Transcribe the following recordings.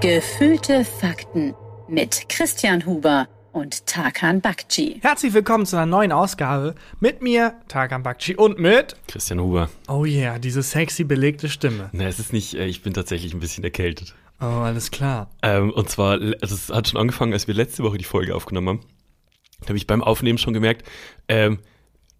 Gefühlte Fakten mit Christian Huber und Tarkan Bakci. Herzlich willkommen zu einer neuen Ausgabe mit mir, Tarkan Bakci, und mit Christian Huber. Oh yeah, diese sexy belegte Stimme. Na, es ist nicht, äh, ich bin tatsächlich ein bisschen erkältet. Oh, alles klar. Ähm, und zwar, es hat schon angefangen, als wir letzte Woche die Folge aufgenommen haben. Da habe ich beim Aufnehmen schon gemerkt, ähm,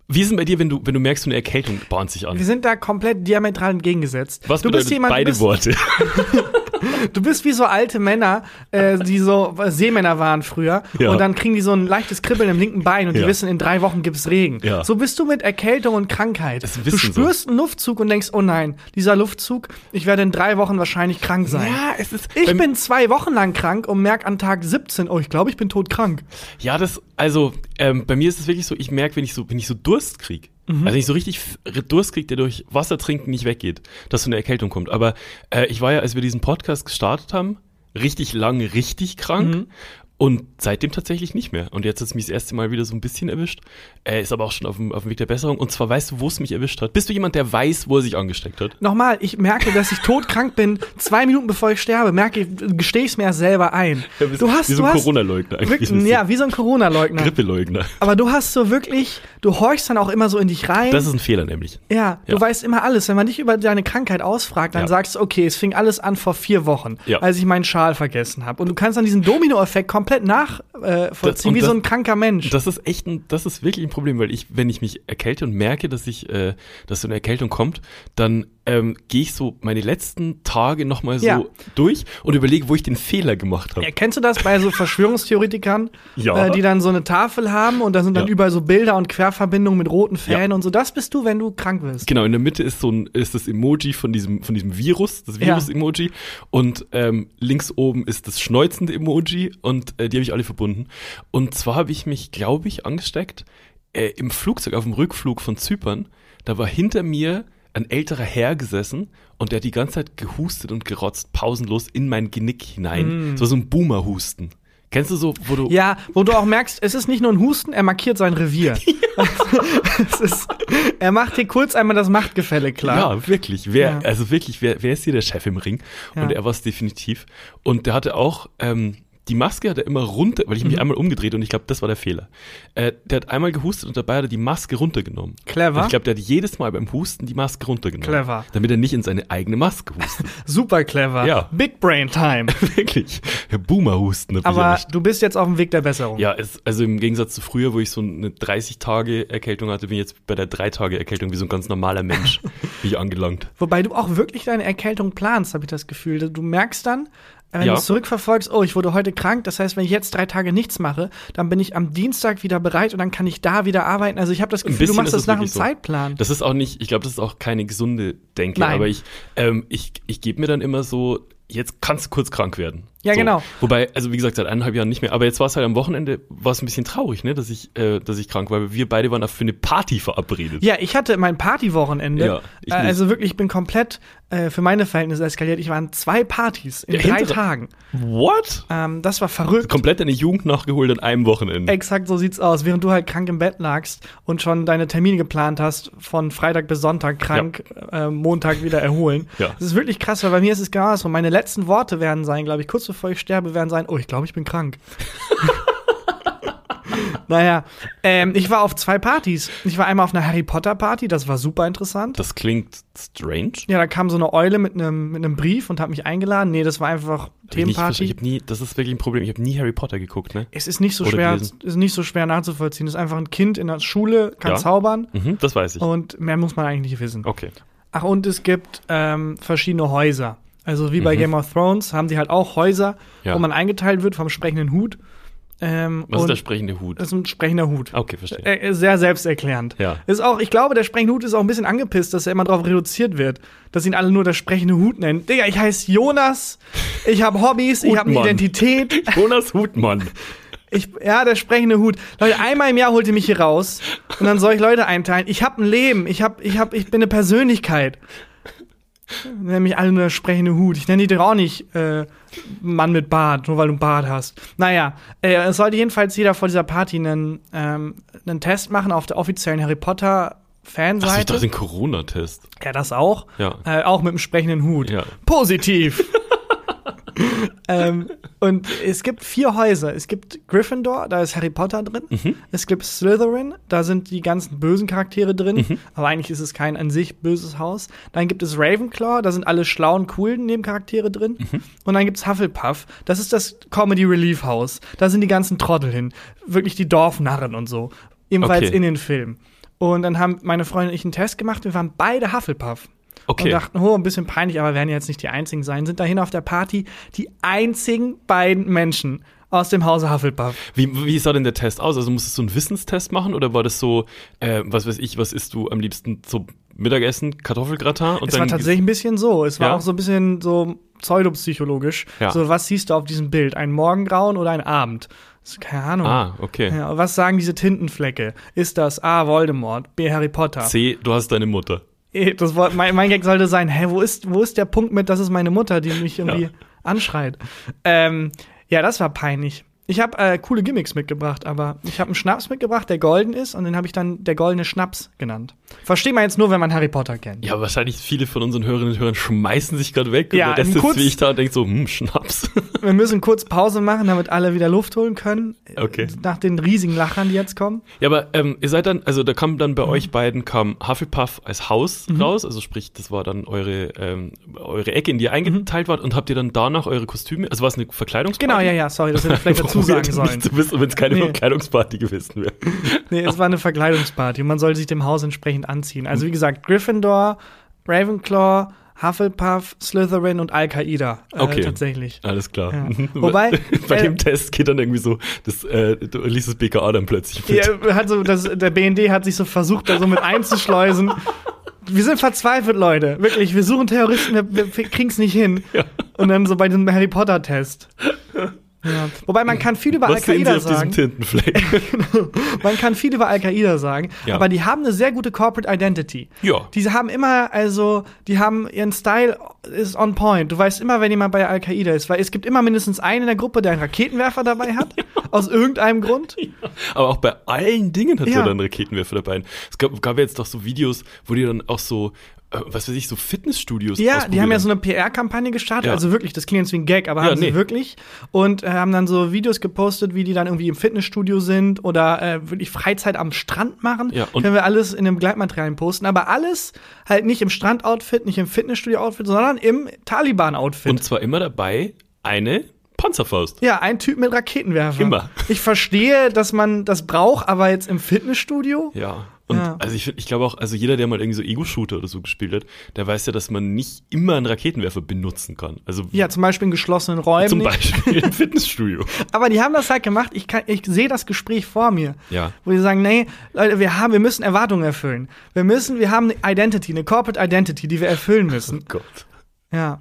wie ist denn bei dir, wenn du, wenn du merkst, so eine Erkältung bahnt sich an? Wir sind da komplett diametral entgegengesetzt. Was du bedeutet jemand, beide du bist, Worte? Du bist wie so alte Männer, äh, die so Seemänner waren früher. Ja. Und dann kriegen die so ein leichtes Kribbeln im linken Bein und die Ja. wissen, in drei Wochen gibt's Regen. Ja. So bist du mit Erkältung und Krankheit. Du wissen so. spürst einen Luftzug und denkst, oh nein, dieser Luftzug, ich werde in drei Wochen wahrscheinlich krank sein. Ja, es ist. Ich bin zwei Wochen lang krank und merk an Tag 17, oh, ich glaube, ich bin todkrank. Ja, das, also, ähm, bei mir ist es wirklich so, ich merke, wenn ich so, wenn ich so Durst krieg, Mhm. also ich so richtig Durst krieg, der durch Wasser trinken nicht weggeht, dass so eine Erkältung kommt. Aber äh, ich war ja, als wir diesen Podcast gestartet haben, richtig lange richtig krank. Mhm. Und seitdem tatsächlich nicht mehr. Und jetzt hat es mich das erste Mal wieder so ein bisschen erwischt. Er ist aber auch schon auf dem, auf dem Weg der Besserung. Und zwar weißt du, wo es mich erwischt hat? Bist du jemand, der weiß, wo er sich angesteckt hat? Nochmal, ich merke, dass ich todkrank bin, zwei Minuten bevor ich sterbe, merke ich, gestehe ich es mir erst selber ein. Du hast, wie so du ein Corona-Leugner eigentlich. ja, wie so ein Corona-Leugner. Grippeleugner. Aber du hast so wirklich, du horchst dann auch immer so in dich rein. Das ist ein Fehler nämlich. ja, du Ja. weißt immer alles. Wenn man dich über deine Krankheit ausfragt, dann Ja. sagst du, okay, es fing alles an vor vier Wochen, Ja. als ich meinen Schal vergessen habe. Und du kannst dann diesen Domino-Effekt komplett nachvollziehen, äh, wie das- so ein kranker Mensch. Das ist echt ein, das ist wirklich ein Problem, weil ich, wenn ich mich erkälte und merke, dass ich, äh, dass so eine Erkältung kommt, dann ähm, gehe ich so meine letzten Tage nochmal so Ja. durch und überlege, wo ich den Fehler gemacht habe. Ja, kennst du das bei so Verschwörungstheoretikern, Ja. äh, die dann so eine Tafel haben und da sind dann Ja. überall so Bilder und Querverbindungen mit roten Fäden und so. Das bist du, wenn du krank wirst. Genau, in der Mitte ist so ein, ist das Emoji von diesem, von diesem Virus, das. Virus-Emoji. Und ähm, links oben ist das schneuzende Emoji und äh, die habe ich alle verbunden. Und zwar habe ich mich, glaube ich, angesteckt äh, im Flugzeug, auf dem Rückflug von Zypern. Da war hinter mir ein älterer Herr gesessen und der hat die ganze Zeit gehustet und gerotzt, pausenlos in mein Genick hinein. Das war so ein Boomer-Husten. Kennst du so, wo du. Mm. Ja, wo du auch merkst, es ist nicht nur ein Husten, er markiert sein Revier. es ist, er macht hier kurz einmal das Machtgefälle klar. Ja, wirklich. Wer, Ja. Also wirklich, wer, wer ist hier der Chef im Ring? Ja. Und er war es definitiv. Und der hatte auch, ähm, die Maske hat er immer runter, weil ich Mhm. mich einmal umgedreht und ich glaube, das war der Fehler. Äh, der hat einmal gehustet und dabei hat er die Maske runtergenommen. Clever. Und ich glaube, der hat jedes Mal beim Husten die Maske runtergenommen. Clever. Damit er nicht in seine eigene Maske hustet. Super clever. Ja. Big Brain Time. wirklich. Boomer-Husten. Aber du bist jetzt auf dem Weg der Besserung. Ja, es, also im Gegensatz zu früher, wo ich so eine 30-Tage-Erkältung hatte, bin ich jetzt bei der 3-Tage-Erkältung wie so ein ganz normaler Mensch, bin ich angelangt. Wobei du auch wirklich deine Erkältung planst, habe ich das Gefühl. Du merkst dann, wenn Ja. du es zurückverfolgst, oh, ich wurde heute krank. Das heißt, wenn ich jetzt drei Tage nichts mache, dann bin ich am Dienstag wieder bereit und dann kann ich da wieder arbeiten. Also ich habe das Gefühl, du machst das nach einem so. Zeitplan. Das ist auch nicht, ich glaube, das ist auch keine gesunde Denke, Nein. aber ich, ähm, ich, ich gebe mir dann immer so, jetzt kannst du kurz krank werden. Ja, so. genau. Wobei, also wie gesagt, seit eineinhalb Jahren nicht mehr, aber jetzt war es halt am Wochenende, war es ein bisschen traurig, ne, dass ich, äh, dass ich krank war, weil wir beide waren auch für eine Party verabredet. Ja, ich hatte mein Partywochenende. Ja, ich Äh, also wirklich, ich bin komplett äh, für meine Verhältnisse eskaliert. Ich war an zwei Partys in Ja, drei hinter- Tagen. What? Ähm, das war verrückt. Komplett deine Jugend nachgeholt an einem Wochenende. Exakt so sieht's aus. Während du halt krank im Bett lagst und schon deine Termine geplant hast, von Freitag bis Sonntag krank, äh, Montag wieder erholen. Ja. Das ist wirklich krass, weil bei mir ist es genau so. Meine letzten Worte werden sein, glaube ich, kurz bevor ich sterbe, werden sein, oh, ich glaube, ich bin krank. naja, ähm, ich war auf zwei Partys. Ich war einmal auf einer Harry Potter Party, das war super interessant. Das klingt strange. ja, da kam so eine Eule mit einem mit einem Brief und hat mich eingeladen. Nee, das war einfach Hab ich. Themenparty. Ich hab nie, das ist wirklich ein Problem. Ich habe nie Harry Potter geguckt, ne? Es ist nicht so Oder schwer, gelesen. ist nicht so schwer nachzuvollziehen. Es ist einfach ein Kind in der Schule, kann Ja. zaubern Mhm, das weiß ich. und mehr muss man eigentlich nicht wissen. Okay. Ach, und es gibt ähm, verschiedene Häuser. Also wie bei Mhm. Game of Thrones haben die halt auch Häuser, Ja. wo man eingeteilt wird vom sprechenden Hut. Ähm, Was ist der sprechende Hut? das ist ein sprechender Hut. Okay, verstehe. Äh, Sehr selbsterklärend. Ja. Ist auch, ich glaube, der sprechende Hut ist auch ein bisschen angepisst, dass er immer darauf reduziert wird, dass ihn alle nur der sprechende Hut nennen. Digga, ich heiße Jonas, ich habe Hobbys, ich habe eine. Identität. Jonas Hutmann. Ich, ja, der sprechende Hut. Leute, einmal im Jahr holt ihr mich hier raus und dann soll ich Leute einteilen. Ich habe ein Leben, ich hab, ich hab, ich bin eine Persönlichkeit. Nenn mich alle nur sprechende Hut. Ich nenne dich doch auch nicht äh, Mann mit Bart, nur weil du einen Bart hast. Naja, äh, es sollte jedenfalls jeder vor dieser Party einen, ähm, einen Test machen auf der offiziellen Harry Potter Ach, ich Fanseite. dachte den Corona-Test. ja, das auch. Ja. Äh, auch mit dem sprechenden Hut. Ja. Positiv. ähm, und es gibt vier Häuser. Es gibt Gryffindor, da ist Harry Potter drin. Mhm. Es gibt Slytherin, da sind die ganzen bösen Charaktere drin. Mhm. Aber eigentlich ist es kein an sich böses Haus. Dann gibt es Ravenclaw, da sind alle schlauen, coolen Nebencharaktere drin. Mhm. Und dann gibt es Hufflepuff, das ist das Comedy Relief Haus. Da sind die ganzen Trottel hin. Wirklich die Dorfnarren und so. Ebenfalls Okay. in den Filmen. Und dann haben meine Freundin und ich einen Test gemacht. Wir waren beide Hufflepuff. Und Okay. dachten, oh, ein bisschen peinlich, aber werden jetzt nicht die einzigen sein. Sind dahin auf der Party die einzigen beiden Menschen aus dem Hause Hufflepuff. Wie, wie sah denn der Test aus? Also musstest du einen Wissenstest machen oder war das so, äh, was weiß ich, was isst du am liebsten zum Mittagessen? Kartoffelgratin? Und es war tatsächlich ein bisschen so. Es war Ja? auch so ein bisschen so pseudopsychologisch. Ja. So, was siehst du auf diesem Bild? Ein Morgengrauen oder ein Abend? Ist keine Ahnung. Ah, okay. Ja, was sagen diese Tintenflecke? Ist das A. Voldemort, B. Harry Potter? C, du hast deine Mutter. Eh, Das Wort, mein, mein Gag sollte sein, hä, wo ist, wo ist der Punkt mit, das ist meine Mutter, die mich irgendwie Ja. anschreit? Ähm, ja, das war peinlich. Ich habe äh, coole Gimmicks mitgebracht, aber ich habe einen Schnaps mitgebracht, der golden ist, und den habe ich dann der goldene Schnaps genannt. Versteht man jetzt nur, wenn man Harry Potter kennt. Ja, wahrscheinlich viele von unseren Hörerinnen und Hörern schmeißen sich gerade weg. Ja, und der Rest kurz- sitzt wie ich da und denkt so, hm, Schnaps. Wir müssen kurz Pause machen, damit alle wieder Luft holen können. Okay. Nach den riesigen Lachern, die jetzt kommen. ja, aber ähm, ihr seid dann, also da kam dann Mhm. bei euch beiden kam Hufflepuff als Haus raus, also sprich, das war dann eure, ähm, eure Ecke, in die ihr eingeteilt wart und habt ihr dann danach eure Kostüme, also war es eine Verkleidungsparty? Mhm. Genau, ja, ja, sorry, das hätte ich vielleicht dazu Warum sagen hätte sollen. Nicht zu wissen, wenn es keine Nee. Verkleidungsparty gewesen wäre. Nee, es war eine Verkleidungsparty und man sollte sich dem Haus entsprechend anziehen. Also wie gesagt, Gryffindor, Ravenclaw, Hufflepuff, Slytherin und Al-Qaida. Äh, Okay. Tatsächlich. Alles klar. Ja. Wobei, bei äh, dem Test geht dann irgendwie so, das, äh, du liest das BKA dann plötzlich mit. Ja, hat so, das, der BND hat sich so versucht, da so mit einzuschleusen. Wir sind verzweifelt, Leute. Wirklich, wir suchen Terroristen, wir, wir kriegen's nicht hin. Ja. Und dann so bei dem Harry Potter-Test. Ja. Wobei man kann viel über Al-Qaida sagen. Tintenfleck? Man kann viel über Al-Qaida sagen, Ja. aber die haben eine sehr gute Corporate Identity. Ja. Die haben immer, also, die haben ihren Style ist on point. Du weißt immer, wenn jemand bei Al-Qaida ist, weil es gibt immer mindestens einen in der Gruppe, der einen Raketenwerfer dabei hat. Aus irgendeinem Grund. Aber auch bei allen Dingen hat Ja. er dann Raketenwerfer dabei. Es gab, gab ja jetzt doch so Videos, wo die dann auch so, was weiß ich, so Fitnessstudios Ja, die haben ja so eine PR-Kampagne gestartet, Ja. also wirklich, das klingt jetzt wie ein Gag, aber Ja, haben sie nee. wirklich. Und äh, haben dann so Videos gepostet, wie die dann irgendwie im Fitnessstudio sind oder äh, wirklich Freizeit am Strand machen. Ja, und- Können wir alles in dem Begleitmaterialien posten, aber alles halt nicht im Strandoutfit, nicht im Fitnessstudio-Outfit, sondern im Taliban-Outfit. Und zwar immer dabei eine Panzerfaust. Ja, ein Typ mit Raketenwerfer. Immer. Ich verstehe, dass man das braucht, aber jetzt im Fitnessstudio? Ja. Und Ja. also ich, ich glaube auch, also jeder, der mal irgendwie so Ego-Shooter oder so gespielt hat, der weiß ja, dass man nicht immer einen Raketenwerfer benutzen kann. Also Ja, zum Beispiel in geschlossenen Räumen. zum. Beispiel im Fitnessstudio. Aber die haben das halt gemacht. Ich, kann- ich sehe das Gespräch vor mir. Ja. Wo die sagen, nee, Leute, wir haben, wir müssen Erwartungen erfüllen. Wir müssen, wir haben eine Identity, eine Corporate Identity, die wir erfüllen müssen. Gott. Ja.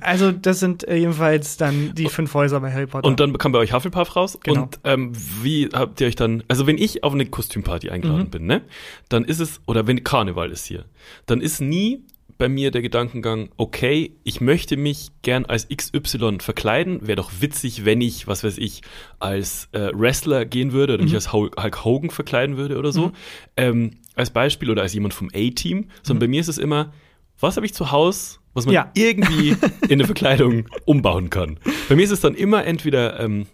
Also, das sind äh, jedenfalls dann die fünf Häuser bei Harry Potter. Und dann kam bei euch Hufflepuff raus. Genau. Und ähm, wie habt ihr euch dann, also wenn ich auf eine Kostümparty eingeladen Mhm. bin, ne, dann ist es, oder wenn Karneval ist hier, dann ist nie bei mir der Gedankengang, okay, ich möchte mich gern als XY verkleiden. Wäre doch witzig, wenn ich, was weiß ich, als äh, Wrestler gehen würde oder mich Mhm. als Hulk Hogan verkleiden würde oder so. Ähm, als Beispiel oder als jemand vom A-Team. Sondern bei mir ist es immer, was habe ich zu Hause, was man Mhm. Ja. irgendwie in eine Verkleidung umbauen kann. Bei mir ist es dann immer entweder ähm,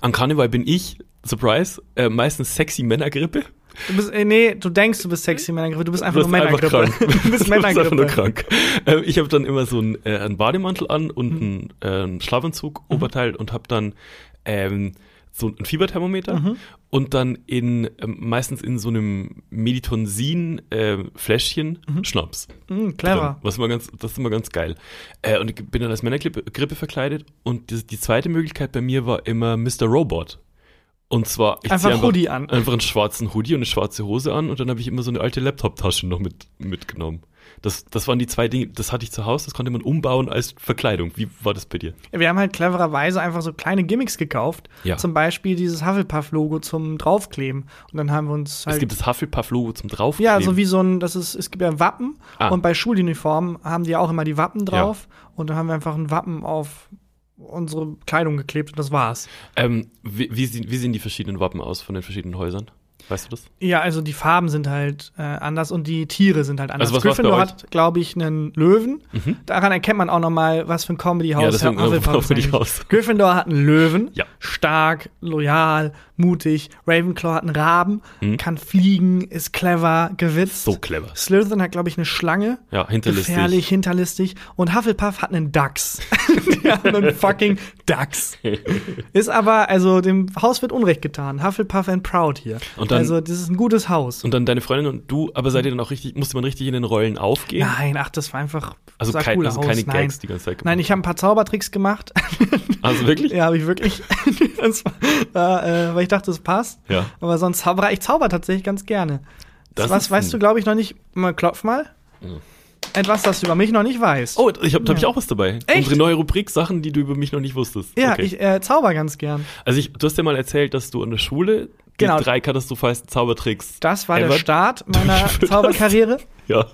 an Karneval bin ich, Surprise, äh, meistens sexy Männergrippe. du bist, äh, nee, du denkst, du bist sexy Männergrippe, du bist einfach Du nur bist einfach Männergrippe. krank. du bist einfach nur krank. Ähm, ich habe dann immer so einen, äh, einen Bademantel an und Mhm. einen, äh, einen Schlafanzug, Oberteil und habe dann ähm, so ein Fieberthermometer Mhm. und dann in ähm, meistens in so einem Meditonsin äh, Fläschchen Schnaps. Mhm, drin, clever. was immer ganz, das ist immer ganz geil. Äh, und ich bin dann als Männergrippe Grippe verkleidet und die, die zweite Möglichkeit bei mir war immer Mr. Robot. Und zwar, ich Einfach zieh Hoodie an. Einfach einen schwarzen Hoodie und eine schwarze Hose an und dann habe ich immer so eine alte Laptop-Tasche noch mit, mitgenommen. Das, das waren die zwei Dinge, das hatte ich zu Hause, das konnte man umbauen als Verkleidung. Wie war das bei dir? Wir haben halt clevererweise einfach so kleine Gimmicks gekauft. Ja. Zum Beispiel dieses Hufflepuff-Logo zum Draufkleben. Und dann haben wir uns halt. es gibt das Hufflepuff-Logo zum Draufkleben. Ja, so wie so ein, das ist, es gibt ja Wappen Ah. und bei Schuluniformen haben die ja auch immer die Wappen drauf und dann haben wir einfach ein Wappen auf unsere Kleidung geklebt und das war's. ähm, wie, wie, wie sehen die verschiedenen Wappen aus von den verschiedenen Häusern? Weißt du das? Ja, also die Farben sind halt äh, anders und die Tiere sind halt anders. Also was Gryffindor hat, glaube ich, einen Löwen. Daran erkennt man auch noch mal, was für ein Comedy-Haus Ja, Hufflepuff ist. Gryffindor hat einen Löwen. Ja. Stark, loyal, mutig. Ravenclaw hat einen Raben, kann fliegen, ist clever, gewitzt. So clever. Slytherin hat, glaube ich, eine Schlange. Ja, hinterlistig. Gefährlich, hinterlistig. Und Hufflepuff hat einen Dachs. Die haben einen fucking Dachs. Ist aber, also dem Haus wird Unrecht getan. Hufflepuff and Proud hier. Und dann- also, das ist ein gutes Haus. Und dann deine Freundin und du, aber seid ihr dann auch richtig, musste man richtig in den Rollen aufgehen? Nein, ach, das war einfach. Also, kein, also keine Nein. Gags die ganze Zeit gemacht. Nein, ich habe ein paar Zaubertricks gemacht. Also wirklich? ja, habe ich wirklich. das war, äh, weil ich dachte, das passt. Ja. Aber sonst zauberer ich zauber tatsächlich ganz gerne. Das Was weißt du, glaube ich, noch nicht. Mal klopf mal. Etwas, das du über mich noch nicht weißt. Oh, ich habe hab ich auch was dabei. Echt? Unsere neue Rubrik Sachen, die du über mich noch nicht wusstest. ja, Okay. ich äh, zauber ganz gern. Also ich, du hast ja mal erzählt, dass du an der Schule die Genau. drei katastrophalsten Zaubertricks. Das war ever der Start meiner Zauberkarriere. Ja.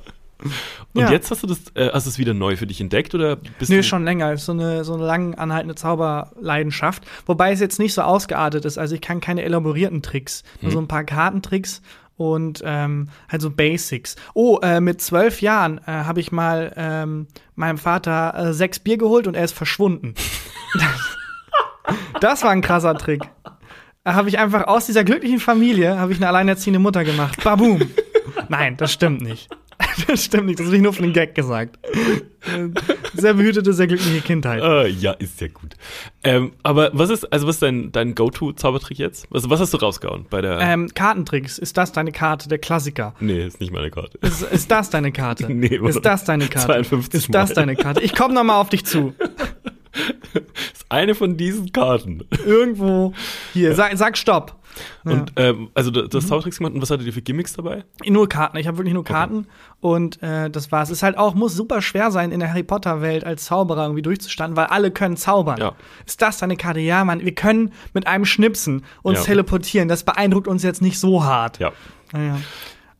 Und Ja. jetzt hast du das, äh, hast du es wieder neu für dich entdeckt oder bist Nö, du schon länger. Ist so eine, so eine lang anhaltende Zauberleidenschaft. Wobei es jetzt nicht so ausgeartet ist. Also ich kann keine elaborierten Tricks. Nur so ein paar Kartentricks und ähm, halt so Basics. Oh, äh, mit zwölf Jahren äh, habe ich mal ähm, meinem Vater äh, sechs Bier geholt und er ist verschwunden. das war ein krasser Trick. Habe ich einfach aus dieser glücklichen Familie habe ich eine alleinerziehende Mutter gemacht. Baboom. Nein, das stimmt nicht. Das stimmt nicht. Das habe ich nur für den Gag gesagt. Äh, Sehr behütete, sehr glückliche Kindheit. Äh, ja, ist ja gut. Ähm, aber was ist, also was ist dein, dein Go-To-Zaubertrick jetzt? Also was hast du rausgehauen bei der. Ähm, Kartentricks. Ist das deine Karte? Der Klassiker. nee, ist nicht meine Karte. Ist, ist das deine Karte? Nee, oder? ist das deine Karte? 52 ist das Mal. deine Karte? Ich komme noch mal auf dich zu. ist eine von diesen Karten. Irgendwo hier. Sag, sag Stopp. Und ähm, also du, Mhm. hast Zaubertricks gemacht und was hattet ihr für Gimmicks dabei? Nur Karten. Ich habe wirklich nur Karten. Und äh, das war's. Es ist halt auch, muss super schwer sein, in der Harry Potter-Welt als Zauberer irgendwie durchzustanden, weil alle können zaubern. Ja. Ist das deine Karte? Ja, Mann, wir können mit einem Schnipsen uns Ja. teleportieren. Das beeindruckt uns jetzt nicht so hart. Ja. Naja.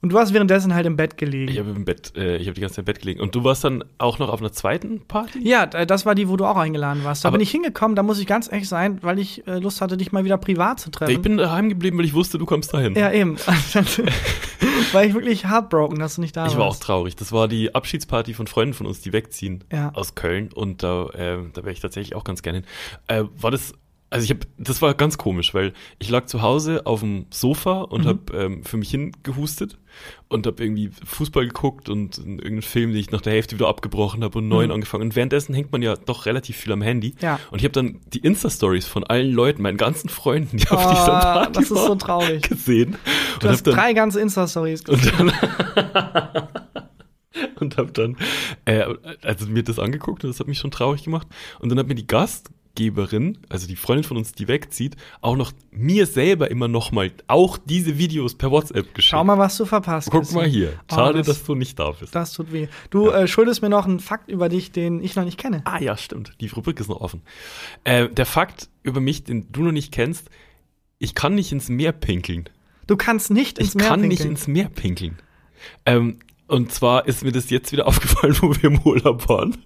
Und du hast währenddessen halt im Bett gelegen. Ich habe im Bett, äh, ich habe die ganze Zeit im Bett gelegen. Und du warst dann auch noch auf einer zweiten Party? Ja, das war die, wo du auch eingeladen warst. Da Aber- bin ich hingekommen, da muss ich ganz ehrlich sein, weil ich äh, Lust hatte, dich mal wieder privat zu treffen. Ich bin daheim geblieben, weil ich wusste, du kommst dahin. ja, eben. War ich wirklich heartbroken, dass du nicht da Ich war auch warst. traurig. Das war die Abschiedsparty von Freunden von uns, die wegziehen Ja. aus Köln. Und da, äh, da wäre ich tatsächlich auch ganz gerne hin. Äh, war das, also ich habe, das war ganz komisch, weil ich lag zu Hause auf dem Sofa und Mhm. habe ähm, für mich hingehustet und habe irgendwie Fußball geguckt und irgendeinen Film, den ich nach der Hälfte wieder abgebrochen habe und neuen angefangen. Und währenddessen hängt man ja doch relativ viel am Handy. Mhm. Ja. Und ich habe dann die Insta-Stories von allen Leuten, meinen ganzen Freunden, die auf Oh, dieser Party das ist so traurig. gesehen. Du hast drei ganze Insta-Stories gesehen. und dann und habe dann äh, also mir das angeguckt und das hat mich schon traurig gemacht und dann hat mir die Gastgeberin, also die Freundin von uns, die wegzieht, auch noch mir selber immer noch mal auch diese Videos per WhatsApp geschickt. Schau mal, was du verpasst Guck Christian. mal hier. Oh, Schade, das- dass du nicht da bist. Das tut weh. Du äh, schuldest mir noch einen Fakt über dich, den ich noch nicht kenne. Ah ja, stimmt. Die Rubrik ist noch offen. Äh, der Fakt über mich, den du noch nicht kennst, ich kann nicht ins Meer pinkeln. Du kannst nicht ins Ich Meer kann nicht pinkeln. ins Meer pinkeln. Ähm, und zwar ist mir das jetzt wieder aufgefallen, wo wir im Urlaub waren,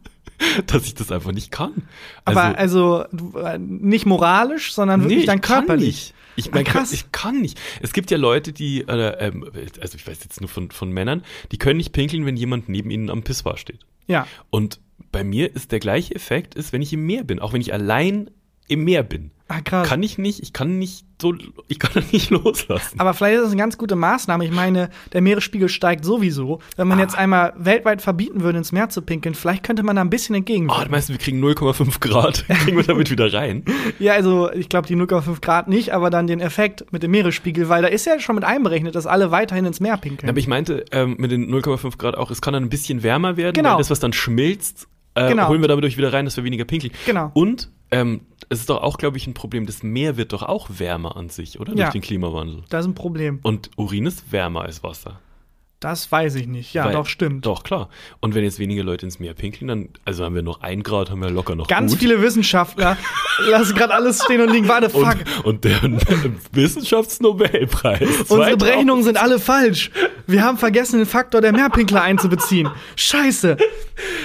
dass ich das einfach nicht kann. Aber also du, äh, nicht moralisch, sondern wirklich dann ich kann körperlich. nicht. Ich, Ah, mein, krass. ich kann nicht. Es gibt ja Leute, die, äh, ähm, also ich weiß jetzt nur von, von Männern, die können nicht pinkeln, wenn jemand neben ihnen am Pissoir steht. Ja. Und bei mir ist der gleiche Effekt, ist, wenn ich im Meer bin, auch wenn ich allein im Meer bin. Ah, krass. Kann ich nicht, ich kann nicht so, ich kann nicht loslassen. Aber vielleicht ist das eine ganz gute Maßnahme. Ich meine, der Meeresspiegel steigt sowieso. Wenn man Ah. jetzt einmal weltweit verbieten würde, ins Meer zu pinkeln, vielleicht könnte man da ein bisschen Oh, entgegenwirken. du meinst, wir kriegen 0,5 Grad, kriegen wir damit wieder rein? ja, also ich glaube die 0,5 Grad nicht, aber dann den Effekt mit dem Meeresspiegel, weil da ist ja schon mit einberechnet, dass alle weiterhin ins Meer pinkeln. Aber ich meinte ähm, mit den 0,5 Grad auch, es kann dann ein bisschen wärmer werden, Genau. das, was dann schmilzt, äh, Genau. holen wir dadurch wieder rein, dass wir weniger pinkeln. Genau. Und ähm, es ist doch auch, glaube ich, ein Problem, das Meer wird doch auch wärmer an sich, oder? Ja. Durch den Klimawandel. das ist ein Problem. Und Urin ist wärmer als Wasser. Das weiß ich nicht. Ja, Weil- doch, stimmt. Doch, klar. Und wenn jetzt weniger Leute ins Meer pinkeln, dann, also haben wir noch ein Grad, haben wir locker noch Ganz gut. viele Wissenschaftler lassen gerade alles stehen und liegen. Warte, fuck. und, und der Wissenschaftsnobelpreis. Unsere 2000 Berechnungen sind alle falsch. Wir haben vergessen, den Faktor der Meerpinkler einzubeziehen. Scheiße.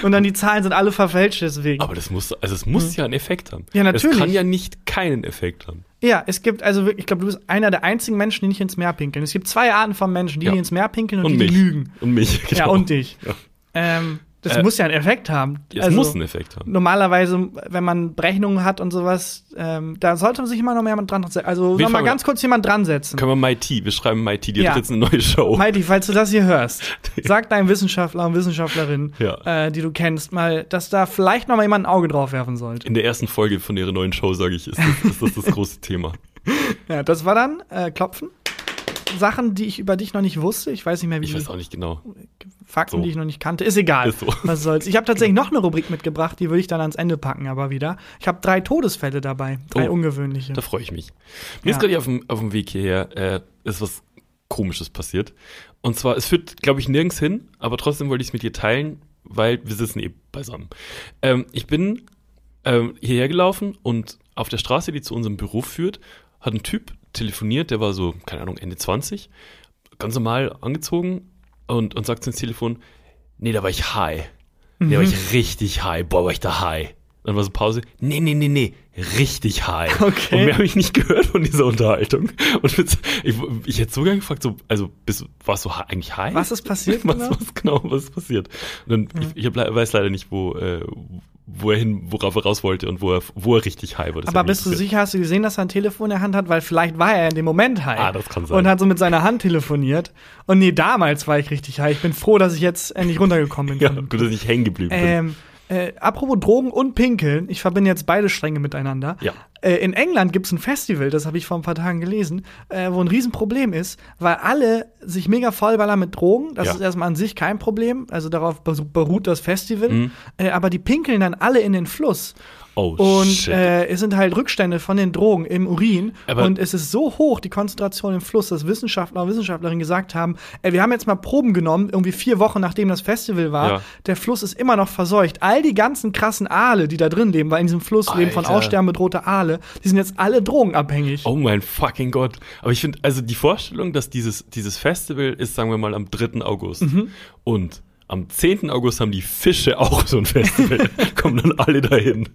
Und dann die Zahlen sind alle verfälscht deswegen. Aber das muss, also es muss ja einen Effekt haben. Mhm. Ja, natürlich. Es kann ja nicht keinen Effekt haben. Ja, es gibt also wirklich, ich glaube, du bist einer der einzigen Menschen, die nicht ins Meer pinkeln. Es gibt zwei Arten von Menschen, die, Ja. die ins Meer pinkeln und, Und die, die lügen. Und mich. Ja, genau. und dich. Ja. Ähm, das Äh, muss ja einen Effekt haben. Es Also, muss einen Effekt haben. Normalerweise, wenn man Berechnungen hat und sowas, ähm, da sollte sich immer noch jemand dran setzen. Also Wir mal ganz kurz jemand dran setzen. Können wir MIT, wir schreiben MIT, die Ja. hat jetzt eine neue Show. Heidi, falls du das hier hörst, sag deinem Wissenschaftler und Wissenschaftlerin, Ja. äh, die du kennst, mal, dass da vielleicht noch mal jemand ein Auge drauf werfen sollte. In der ersten Folge von ihrer neuen Show, sage ich, ist das, ist das das große Thema. Ja, das war dann äh, Klopfen. Sachen, die ich über dich noch nicht wusste. Ich weiß nicht mehr, wie Ich weiß auch nicht genau. Fakten, so. die ich noch nicht kannte. Ist egal. Ist so. Was soll's. Ich habe tatsächlich noch eine Rubrik mitgebracht, die würde ich dann ans Ende packen, aber wieder. Ich habe drei Todesfälle dabei. Drei Oh. ungewöhnliche. Da freue ich mich. Mir Ja. ist gerade auf dem, auf dem Weg hierher äh, ist was Komisches passiert. Und zwar, es führt, glaube ich, nirgends hin, aber trotzdem wollte ich es mit dir teilen, weil wir sitzen eben beisammen. Ähm, ich bin ähm, hierher gelaufen und auf der Straße, die zu unserem Büro führt, hat ein Typ telefoniert, der war so, keine Ahnung, Ende 20, ganz normal angezogen und, und sagt ins Telefon, nee, da war ich high. Nee, da war ich richtig high. Boah, war ich da high. Dann war so Pause. Nee, nee, nee, nee. Richtig high. Okay. Und mehr habe ich nicht gehört von dieser Unterhaltung. Und jetzt, ich, ich hätte so gerne gefragt, so, also, bist, warst du eigentlich high? Was ist passiert? Was, genau? was genau, was ist passiert? Und dann, ich, ich hab, weiß leider nicht, wo, äh, wo er hin, worauf er raus wollte und wo er, wo er richtig high war. Das Aber bist du sicher, hast du gesehen, dass er ein Telefon in der Hand hat? Weil vielleicht war er in dem Moment high. Ah, das kann sein. Und hat so mit seiner Hand telefoniert. Und nee, damals war ich richtig high. Ich bin froh, dass ich jetzt endlich runtergekommen bin. Ja, gut, dass ich hängen geblieben bin. Äh, apropos Drogen und Pinkeln, ich verbinde jetzt beide Stränge miteinander. Ja. Äh, in England gibt es ein Festival, das habe ich vor ein paar Tagen gelesen, äh, wo ein Riesenproblem ist, weil alle sich mega vollballern mit Drogen. Das Ja. ist erstmal an sich kein Problem, also darauf beru- beruht das Festival. Mhm. Äh, aber die pinkeln dann alle in den Fluss. Oh, Und äh, es sind halt Rückstände von den Drogen im Urin. Aber- und es ist so hoch, die Konzentration im Fluss, dass Wissenschaftler und Wissenschaftlerinnen gesagt haben, ey, wir haben jetzt mal Proben genommen, irgendwie vier Wochen nachdem das Festival war. Ja. Der Fluss ist immer noch verseucht. All die ganzen krassen Aale, die da drin leben, weil in diesem Fluss leben von Alter. Aussterben bedrohte Aale, die sind jetzt alle drogenabhängig. Oh mein fucking Gott. Aber ich finde, also die Vorstellung, dass dieses, dieses Festival ist, sagen wir mal, am 3. August. Mhm. Und am 10. August haben die Fische auch so ein Festival. Kommen dann alle dahin.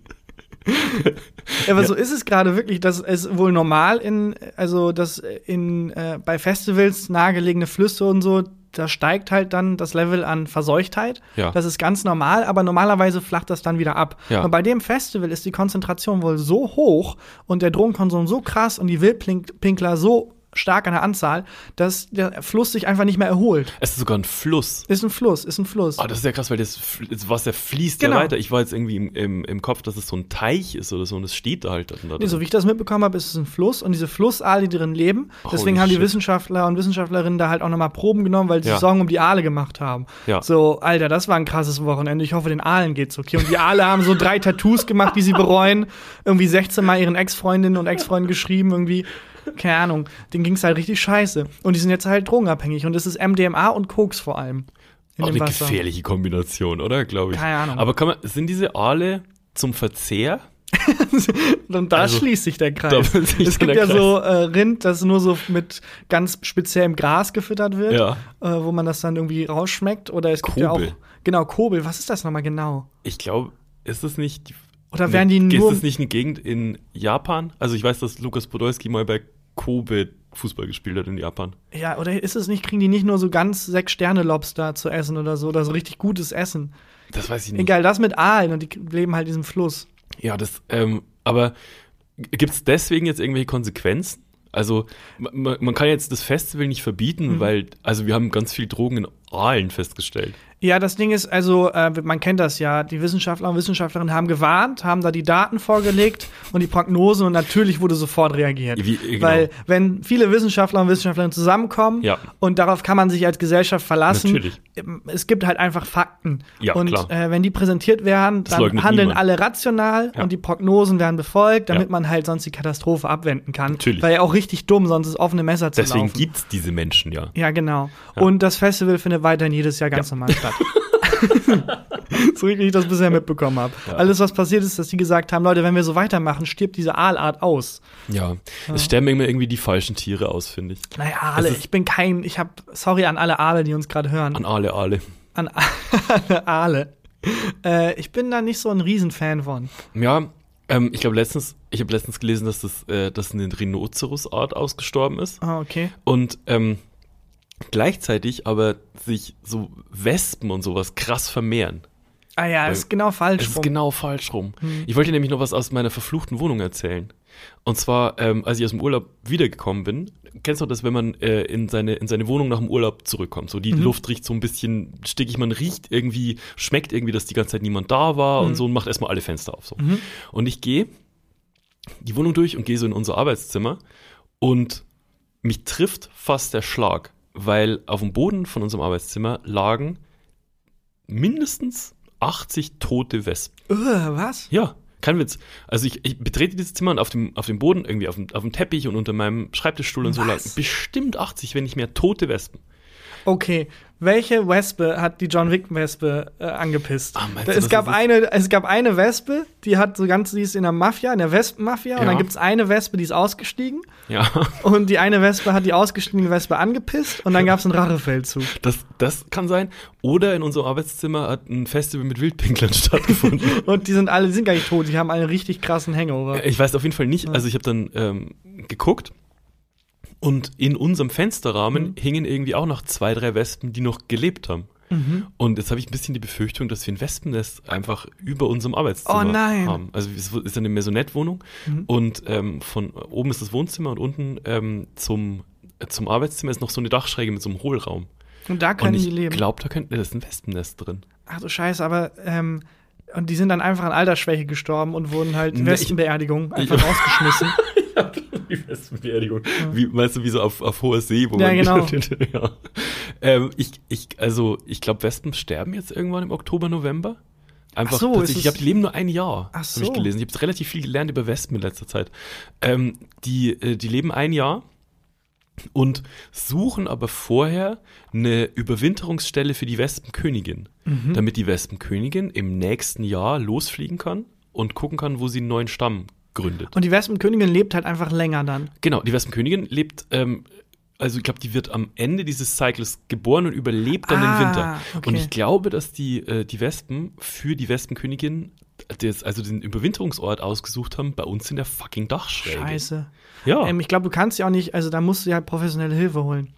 Ja, aber so ist es gerade wirklich, dass es wohl normal in, also dass in äh, bei Festivals nahegelegene Flüsse und so, da steigt halt dann das Level an Verseuchtheit. Ja. Das ist ganz normal, aber normalerweise flacht das dann wieder ab. Ja. Und bei dem Festival ist die Konzentration wohl so hoch und der Drogenkonsum so krass und die Wildpinkler so stark an der Anzahl, dass der Fluss sich einfach nicht mehr erholt. Es ist sogar ein Fluss. Ist ein Fluss, ist ein Fluss. Oh, das ist ja krass, weil das, das Wasser fließt Genau. ja weiter. Ich war jetzt irgendwie im, im, im Kopf, dass es so ein Teich ist oder so und es steht da halt. Da Nee, so wie ich das mitbekommen habe, ist es ein Fluss und diese Flussaale, die drin leben, deswegen Holy haben die shit. Wissenschaftler und Wissenschaftlerinnen da halt auch nochmal Proben genommen, weil sie Ja. Sorgen um die Aale gemacht haben. Ja. So, Alter, das war ein krasses Wochenende. Ich hoffe, den Aalen geht's okay. Und die Aale haben so drei Tattoos gemacht, die sie bereuen. Irgendwie 16 Mal ihren Ex-Freundinnen und Ex-Freunden geschrieben, irgendwie. Keine Ahnung. Denen ging's halt richtig scheiße. Und die sind jetzt halt drogenabhängig. Und es ist MDMA und Koks vor allem. Auch dem eine Wasser. gefährliche Kombination, oder? Glaube ich. Keine Ahnung. Aber kann man, sind diese Aale zum Verzehr? Und da Also, schließt sich der Kreis. sich es gibt ja Kreis. so äh, Rind, das nur so mit ganz speziellem Gras gefüttert wird, Ja. äh, wo man das dann irgendwie rausschmeckt. Oder es gibt ja auch. Kobel. Genau, Kobel. Was ist das nochmal genau? Ich glaube, ist das nicht. Oder werden die eine- nur- Ist das nicht eine Gegend in Japan? Also ich weiß, dass Lukas Podolski mal bei Kobe Fußball gespielt hat in Japan. Ja, oder ist es nicht, kriegen die nicht nur so ganz sechs Sterne Lobster zu essen oder so, oder so richtig gutes Essen? Das weiß ich nicht. Egal, das mit Aalen und die leben halt in diesem Fluss. Ja, das, ähm, aber gibt es deswegen jetzt irgendwelche Konsequenzen? Also man, man kann jetzt das Festival nicht verbieten, Mhm. weil, also wir haben ganz viel Drogen in Aalen festgestellt. Ja, das Ding ist, also, äh, man kennt das ja, die Wissenschaftler und Wissenschaftlerinnen haben gewarnt, haben da die Daten vorgelegt und die Prognosen und natürlich wurde sofort reagiert. Wie- genau. Weil, wenn viele Wissenschaftler und Wissenschaftlerinnen zusammenkommen Ja. und darauf kann man sich als Gesellschaft verlassen, Natürlich. es gibt halt einfach Fakten. Ja, und. Äh, wenn die präsentiert werden, Das dann handeln niemand. alle rational Ja. und die Prognosen werden befolgt, damit man halt sonst die Katastrophe abwenden kann. Natürlich. Weil ja auch richtig dumm, sonst ist offene Messer zu Deswegen laufen. gibt's diese Menschen ja. Ja, genau. Und das Festival findet weiterhin jedes Jahr ganz normal statt. so wie ich das bisher mitbekommen habe. Alles, was passiert ist, dass die gesagt haben, Leute, wenn wir so weitermachen, stirbt diese Aalart aus. Ja. Es sterben immer irgendwie die falschen Tiere aus, finde ich. Naja, Aale, ich bin kein, ich habe, sorry an alle Aale, die uns gerade hören. An Aale, Aale. An alle Aale. Äh, ich bin da nicht so ein Riesenfan von. Ja, ähm, ich glaube letztens, ich habe letztens gelesen, dass das, äh, dass eine Rhinoceros-Art ausgestorben ist. Ah, okay. Und ähm, gleichzeitig aber sich so Wespen und sowas krass vermehren. Ah ja, Weil- ist genau falsch Es ist rum. genau falsch rum. Hm. Ich wollte nämlich noch was aus meiner verfluchten Wohnung erzählen. Und zwar, ähm, als ich aus dem Urlaub wiedergekommen bin, kennst du das, wenn man äh, in, seine, in seine Wohnung nach dem Urlaub zurückkommt? So die Mhm. Luft riecht so ein bisschen stickig, man riecht irgendwie, schmeckt irgendwie, dass die ganze Zeit niemand da war und Mhm. so und macht erstmal alle Fenster auf. So. Mhm. Und ich gehe die Wohnung durch und gehe so in unser Arbeitszimmer und mich trifft fast der Schlag, weil auf dem Boden von unserem Arbeitszimmer lagen mindestens 80 tote Wespen. Ugh, was? Ja, kein Witz. Also ich, ich betrete dieses Zimmer und auf dem, auf dem Boden, irgendwie auf dem, auf dem Teppich und unter meinem Schreibtischstuhl und so lagen Was? bestimmt 80, wenn nicht mehr, tote Wespen. Okay, welche Wespe hat die John Wick Wespe äh, angepisst? Meinst du, es gab eine, es gab eine Wespe, die hat so ganz, die ist in der Mafia, in der Wespenmafia, und Ja. dann gibt's eine Wespe, die ist ausgestiegen Ja, und die eine Wespe hat die ausgestiegene Wespe angepisst und dann gab's einen Rachefeldzug. das, das kann sein. Oder in unserem Arbeitszimmer hat ein Festival mit Wildpinklern stattgefunden. Und die sind alle, die sind gar nicht tot, die haben einen richtig krassen Hangover. ich weiß auf jeden Fall nicht. Also ich habe dann ähm, geguckt und in unserem Fensterrahmen Mhm. hingen irgendwie auch noch zwei, drei Wespen, die noch gelebt haben. Mhm. Und jetzt habe ich ein bisschen die Befürchtung, dass wir ein Wespennest einfach über unserem Arbeitszimmer Oh nein. haben. Also es ist eine Maisonette-Wohnung Mhm. und ähm, von oben ist das Wohnzimmer und unten ähm, zum, äh, zum Arbeitszimmer ist noch so eine Dachschräge mit so einem Hohlraum. Und da Und können die ich leben. glaube, da könnte, da ist ein Wespennest drin. Ach du Scheiße, aber ähm, und die sind dann einfach an Altersschwäche gestorben und wurden halt ich- Wespenbeerdigung einfach rausgeschmissen. Die Wespenbeerdigung. Wie, meinst du, wie so auf, auf hoher See, wo Ja, man genau. ja. ähm, ich, ich, also, ich glaube, Wespen sterben jetzt irgendwann im Oktober, November. Einfach Ach so, tatsächlich, ich glaube, die leben nur ein Jahr, Ach habe so. ich gelesen. Ich habe relativ viel gelernt über Wespen in letzter Zeit. Ähm, die, äh, die leben ein Jahr und suchen aber vorher eine Überwinterungsstelle für die Wespenkönigin, Mhm. damit die Wespenkönigin im nächsten Jahr losfliegen kann und gucken kann, wo sie einen neuen Stamm gründet. Und die Wespenkönigin lebt halt einfach länger dann. Genau, die Wespenkönigin lebt, ähm, also ich glaube, die wird am Ende dieses Cycles geboren und überlebt dann Ah, den Winter. okay. Und ich glaube, dass die, äh, die Wespen für die Wespenkönigin das, also den Überwinterungsort ausgesucht haben bei uns in der fucking Dachschräge. Scheiße. Ja, Ähm, ich glaube, du kannst ja auch nicht, also da musst du ja professionelle Hilfe holen.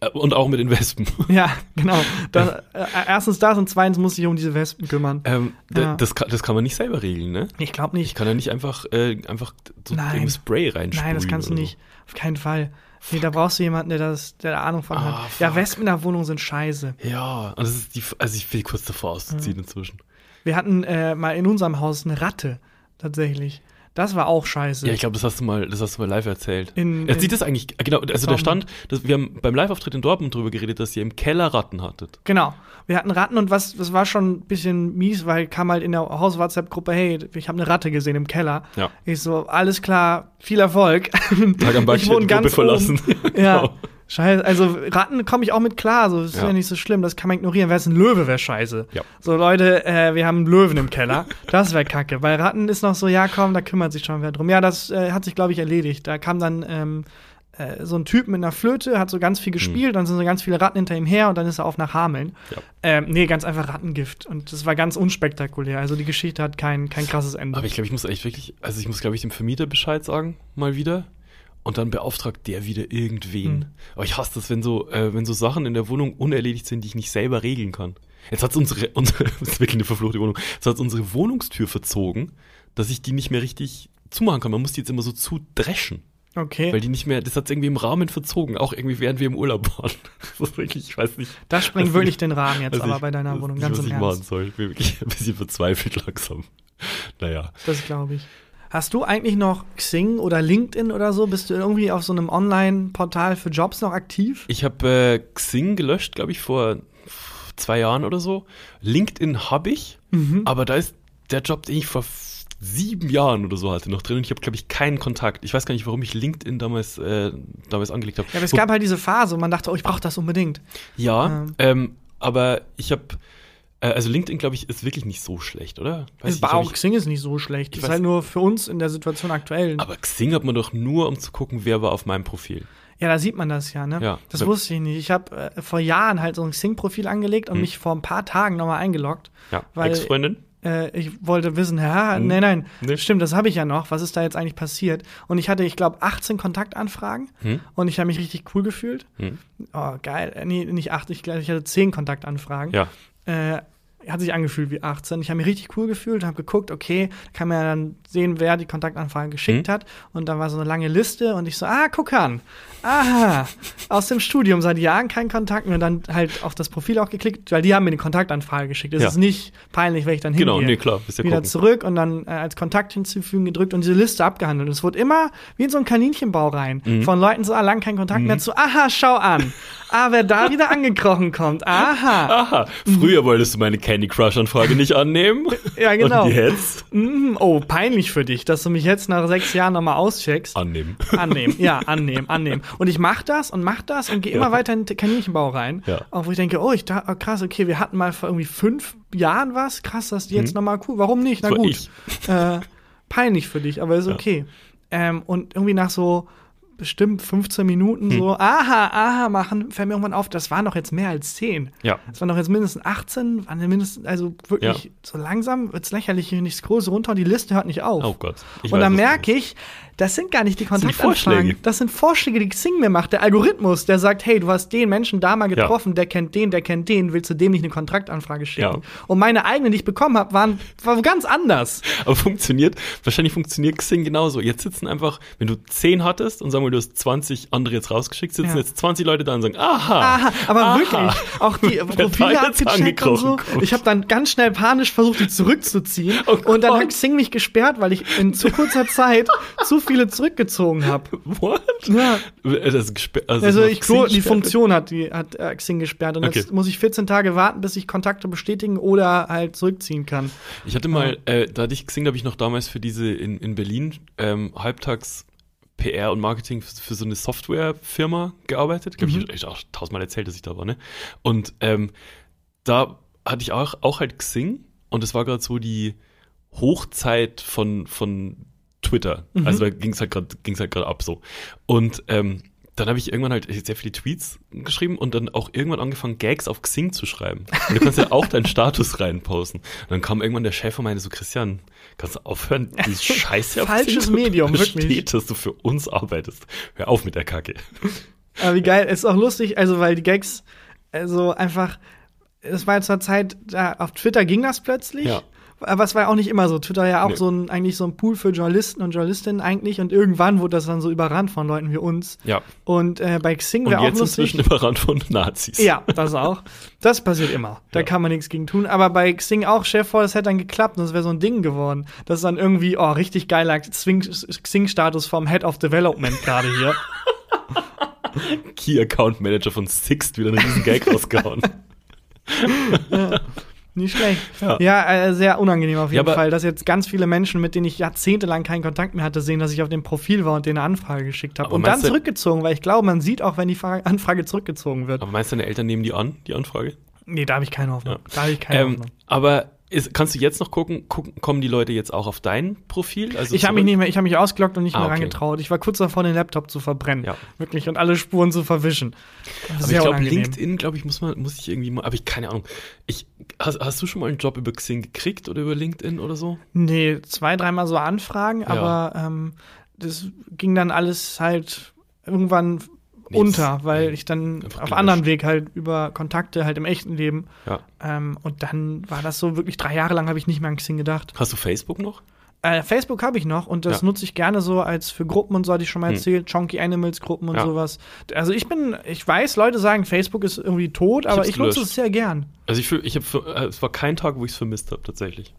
Äh, und auch mit den Wespen. Ja, genau. Das, äh, erstens das und zweitens muss ich um diese Wespen kümmern. ähm, Ja. das, kann, das kann man nicht selber regeln, ne? Ich glaube Ich nicht. kann da nicht einfach, äh, einfach so Nein. ein Spray reinsprühen. Nein, das kannst du nicht. Auf keinen Fall. Nee, da brauchst du jemanden, der das, der da Ahnung von Ah, hat. Ja, fuck. Wespen in der Wohnung sind scheiße. Ja, und das ist die, also ich bin kurz davor auszuziehen inzwischen. Wir hatten äh, mal in unserem Haus eine Ratte, tatsächlich. Das war auch scheiße. Ja, ich glaube, das hast du mal, das hast du mal live erzählt. In- Jetzt in- sieht das eigentlich, genau, also der stand, dass wir haben beim Live-Auftritt in Dortmund drüber geredet, dass ihr im Keller Ratten hattet. Genau. Wir hatten Ratten und was, das war schon ein bisschen mies, weil kam halt in der Haus-WhatsApp-Gruppe, hey, ich habe eine Ratte gesehen im Keller. Ja. Ich so, alles klar, viel Erfolg. Tag am Backe, ich wohne die Gruppe ganz verlassen. Oben. Ja. Genau. Scheiße, also Ratten komme ich auch mit klar, so ist ja. Ja. nicht so schlimm, das kann man ignorieren. Wäre es ein Löwe, wäre scheiße. Ja. So Leute, äh, wir haben einen Löwen im Keller, das wäre kacke. Bei Ratten ist noch so, ja komm, da kümmert sich schon wer drum. Ja, das äh, hat sich glaube ich erledigt. Da kam dann ähm, äh, so ein Typ mit einer Flöte, hat so ganz viel gespielt, dann sind so ganz viele Ratten hinter ihm her und dann ist er auf nach Hameln. Ja. Ähm, nee, ganz einfach Rattengift. Und das war ganz unspektakulär. Also die Geschichte hat kein, kein krasses Ende. Aber ich glaube, ich muss echt wirklich, also ich muss, glaube ich, dem Vermieter Bescheid sagen, mal wieder. Und dann beauftragt der wieder irgendwen. Mhm. Aber ich hasse das, wenn so, äh, wenn so Sachen in der Wohnung unerledigt sind, die ich nicht selber regeln kann. Jetzt hat unsere, unsere, das ist wirklich eine verfluchte Wohnung, jetzt hat unsere Wohnungstür verzogen, dass ich die nicht mehr richtig zumachen kann. Man muss die jetzt immer so zudreschen. okay. Weil die nicht mehr, das hat irgendwie im Rahmen verzogen, auch irgendwie während wir im Urlaub waren. Das ist wirklich, ich weiß nicht. Das sprengt was wirklich ich- den Rahmen jetzt was aber ich- bei deiner was Wohnung, ganz was im ich machen Ernst. soll. Ich bin wirklich ein bisschen verzweifelt langsam. Naja. Das glaube ich. Hast du eigentlich noch Xing oder LinkedIn oder so? Bist du irgendwie auf so einem Online-Portal für Jobs noch aktiv? Ich habe äh, Xing gelöscht, glaube ich, vor zwei Jahren oder so. LinkedIn habe ich, Mhm. aber da ist der Job, den ich vor sieben Jahren oder so hatte, noch drin. Und ich habe, glaube ich, keinen Kontakt. Ich weiß gar nicht, warum ich LinkedIn damals, äh, damals angelegt habe. Ja, aber es gab halt diese Phase, wo man dachte, oh, ich brauche das unbedingt. Ja, Ähm. ähm, aber ich habe, also LinkedIn, glaube ich, ist wirklich nicht so schlecht, oder? Weiß Ist ich, auch ich, Xing ist nicht so schlecht. Ich ist halt nur für uns in der Situation aktuell. aber Xing hat man doch nur, um zu gucken, wer war auf meinem Profil. Ja, da sieht man das ja, ne? Ja. Das wusste ich nicht. Ich habe äh, vor Jahren halt so ein Xing-Profil angelegt und mich vor ein paar Tagen nochmal eingeloggt. Ja. Ex-Freundin? Äh, ich wollte wissen, ja, Hm. nein, nein, Nee. stimmt, das habe ich ja noch. Was ist da jetzt eigentlich passiert? Und ich hatte, ich glaube, 18 Kontaktanfragen Hm. und ich habe mich richtig cool gefühlt. Hm. Oh, geil. Äh, Nee, nicht 8, ich glaube, ich hatte 10 Kontaktanfragen. Ja. Äh, hat sich angefühlt wie 18. Ich habe mich richtig cool gefühlt, habe geguckt, okay, kann man ja dann sehen, wer die Kontaktanfrage geschickt Mhm. hat. Und da war so eine lange Liste und ich so, ah, guck an. Aha, aus dem Studium seit Jahren kein Kontakt mehr. Und dann halt auf das Profil auch geklickt, weil die haben mir eine Kontaktanfrage geschickt. Es Ja. ist nicht peinlich, wenn ich dann Genau, hingehe. nee, klar, Wieder gucken. zurück und dann äh, als Kontakt hinzufügen gedrückt und diese Liste abgehandelt. Und es wurde immer wie in so einen Kaninchenbau rein. Mhm. Von Leuten so, ah, lang kein Kontakt mehr zu, aha, schau an. Ah, wer da wieder angekrochen kommt. Aha. Aha, früher wolltest du meine Candy Crush-Anfrage nicht annehmen. Ja, genau. Und jetzt? Mm, oh, peinlich für dich, dass du mich jetzt nach sechs Jahren nochmal auscheckst. Annehmen. Annehmen, ja, annehmen, annehmen. Und ich mach das und mach das und gehe immer Ja. weiter in den Kaninchenbau rein. Ja. Auch wo ich denke, oh, ich da, oh, krass, okay, wir hatten mal vor irgendwie fünf Jahren was. Krass, das ist jetzt nochmal cool. Warum nicht? Na gut. Äh, peinlich für dich, aber ist okay. Ähm, und irgendwie nach so bestimmt 15 Minuten Hm. so, aha, aha, machen, fällt mir irgendwann auf, das waren doch jetzt mehr als 10. Ja. Es waren doch jetzt mindestens 18, waren mindestens, also wirklich Ja. so langsam wird's lächerlich, wenn ich scroll so runter und die Liste hört nicht auf. Oh Gott. Ich und dann merke ich, das sind gar nicht die Kontaktanfragen. Das sind Vorschläge, die Xing mir macht. Der Algorithmus, der sagt, hey, du hast den Menschen da mal getroffen, der kennt den, der kennt den, willst du dem nicht eine Kontaktanfrage schicken? Ja. Und meine eigenen, die ich bekommen habe, waren, waren ganz anders. Aber funktioniert, wahrscheinlich funktioniert Xing genauso. Jetzt sitzen einfach, wenn du 10 hattest und sagen wir, du hast 20 andere jetzt rausgeschickt, sitzen Ja. jetzt 20 Leute da und sagen, aha. Aha, aber aha. wirklich, auch die Profile abgecheckt und so. kommt. Ich habe dann ganz schnell panisch versucht, die zurückzuziehen. Oh und dann hat Xing mich gesperrt, weil ich in zu kurzer Zeit zu viele zurückgezogen habe. What? Ja. Also, Also ich Xing die Funktion hat die hat äh, Xing gesperrt und Okay. jetzt muss ich 14 Tage warten, bis ich Kontakte bestätigen oder halt zurückziehen kann. Ich hatte mal, äh, da hatte ich Xing, habe ich noch damals für diese in, in Berlin ähm, halbtags PR und Marketing für, so eine Softwarefirma gearbeitet. Mhm. ich, ich auch tausendmal erzählt, dass ich da war, ne? Und ähm, da hatte ich auch, auch halt Xing und es war gerade so die Hochzeit von, von Twitter. Mhm. Also da ging es halt gerade ging's halt gerade ab so. Und ähm, dann habe ich irgendwann halt sehr viele Tweets geschrieben und dann auch irgendwann angefangen, Gags auf Xing zu schreiben. Und du kannst ja auch deinen Status reinposten. Und dann kam irgendwann der Chef und meinte so, Christian, kannst du aufhören, dieses Scheiße auf Falsches Xing zu Medium, wirklich. besteht, dass du für uns arbeitest. Hör auf mit der Kacke. Aber wie geil, ist auch lustig, also weil die Gags, also einfach, es war zur Zeit, da auf Twitter ging das plötzlich. Ja. Aber es war ja auch nicht immer so. Twitter ja auch Nee. so ein, eigentlich so ein Pool für Journalisten und Journalistinnen eigentlich. Und irgendwann wurde das dann so überrannt von Leuten wie uns. Ja. Und äh, bei Xing wäre auch jetzt lustig. inzwischen überrannt von Nazis. Ja, das auch. Das passiert immer. Da Ja. kann man nichts gegen tun. Aber bei Xing auch, Chef vor, das hätte dann geklappt und das wäre so ein Ding geworden. Das ist dann irgendwie, oh, richtig geiler Xing- Xing-Status vom Head of Development gerade hier. Key Account Manager von Sixt wieder einen riesen Gag rausgehauen. Nicht schlecht. Ja. Ja, äh, sehr unangenehm auf jeden Ja, Fall, dass jetzt ganz viele Menschen, mit denen ich jahrzehntelang keinen Kontakt mehr hatte, sehen, dass ich auf dem Profil war und denen eine Anfrage geschickt habe. Und dann zurückgezogen, weil ich glaube, man sieht auch, wenn die Fra- Anfrage zurückgezogen wird. Aber meinst du, deine Eltern nehmen die an, die Anfrage? Nee, da habe ich keine Hoffnung. Ja. Da habe ich keine Ähm, Hoffnung. aber ist, kannst du jetzt noch gucken, gucken, kommen die Leute jetzt auch auf dein Profil? Also Ich habe mich nicht mehr, ich habe mich ausgeloggt und nicht Ah, mehr okay. rangetraut. Ich war kurz davor, den Laptop zu verbrennen. Ja. Wirklich. Und alle Spuren zu verwischen. Aber ich glaube. LinkedIn, glaube ich, muss man, muss ich irgendwie mal, aber ich keine Ahnung. Ich, hast, hast du schon mal einen Job über Xing gekriegt oder über LinkedIn oder so? Nee, zwei, dreimal so Anfragen, aber ähm, das ging dann alles halt irgendwann Nichts. unter, weil Nee. ich dann Einfach auf gelöscht. anderen Weg halt über Kontakte halt im echten Leben. Ja. Ähm, und dann war das so wirklich drei Jahre lang habe ich nicht mehr an Xing gedacht. Hast du Facebook noch? Äh, Facebook habe ich noch und das Ja. nutze ich gerne so als für Gruppen und so hatte ich schon mal Hm. erzählt, Chonky Animals Gruppen und Ja. sowas. Also ich bin, ich weiß, Leute sagen, Facebook ist irgendwie tot, aber hab's ich nutze es sehr gern. Also ich, fühl- ich habe, äh, es war kein Tag, wo ich es vermisst habe, tatsächlich.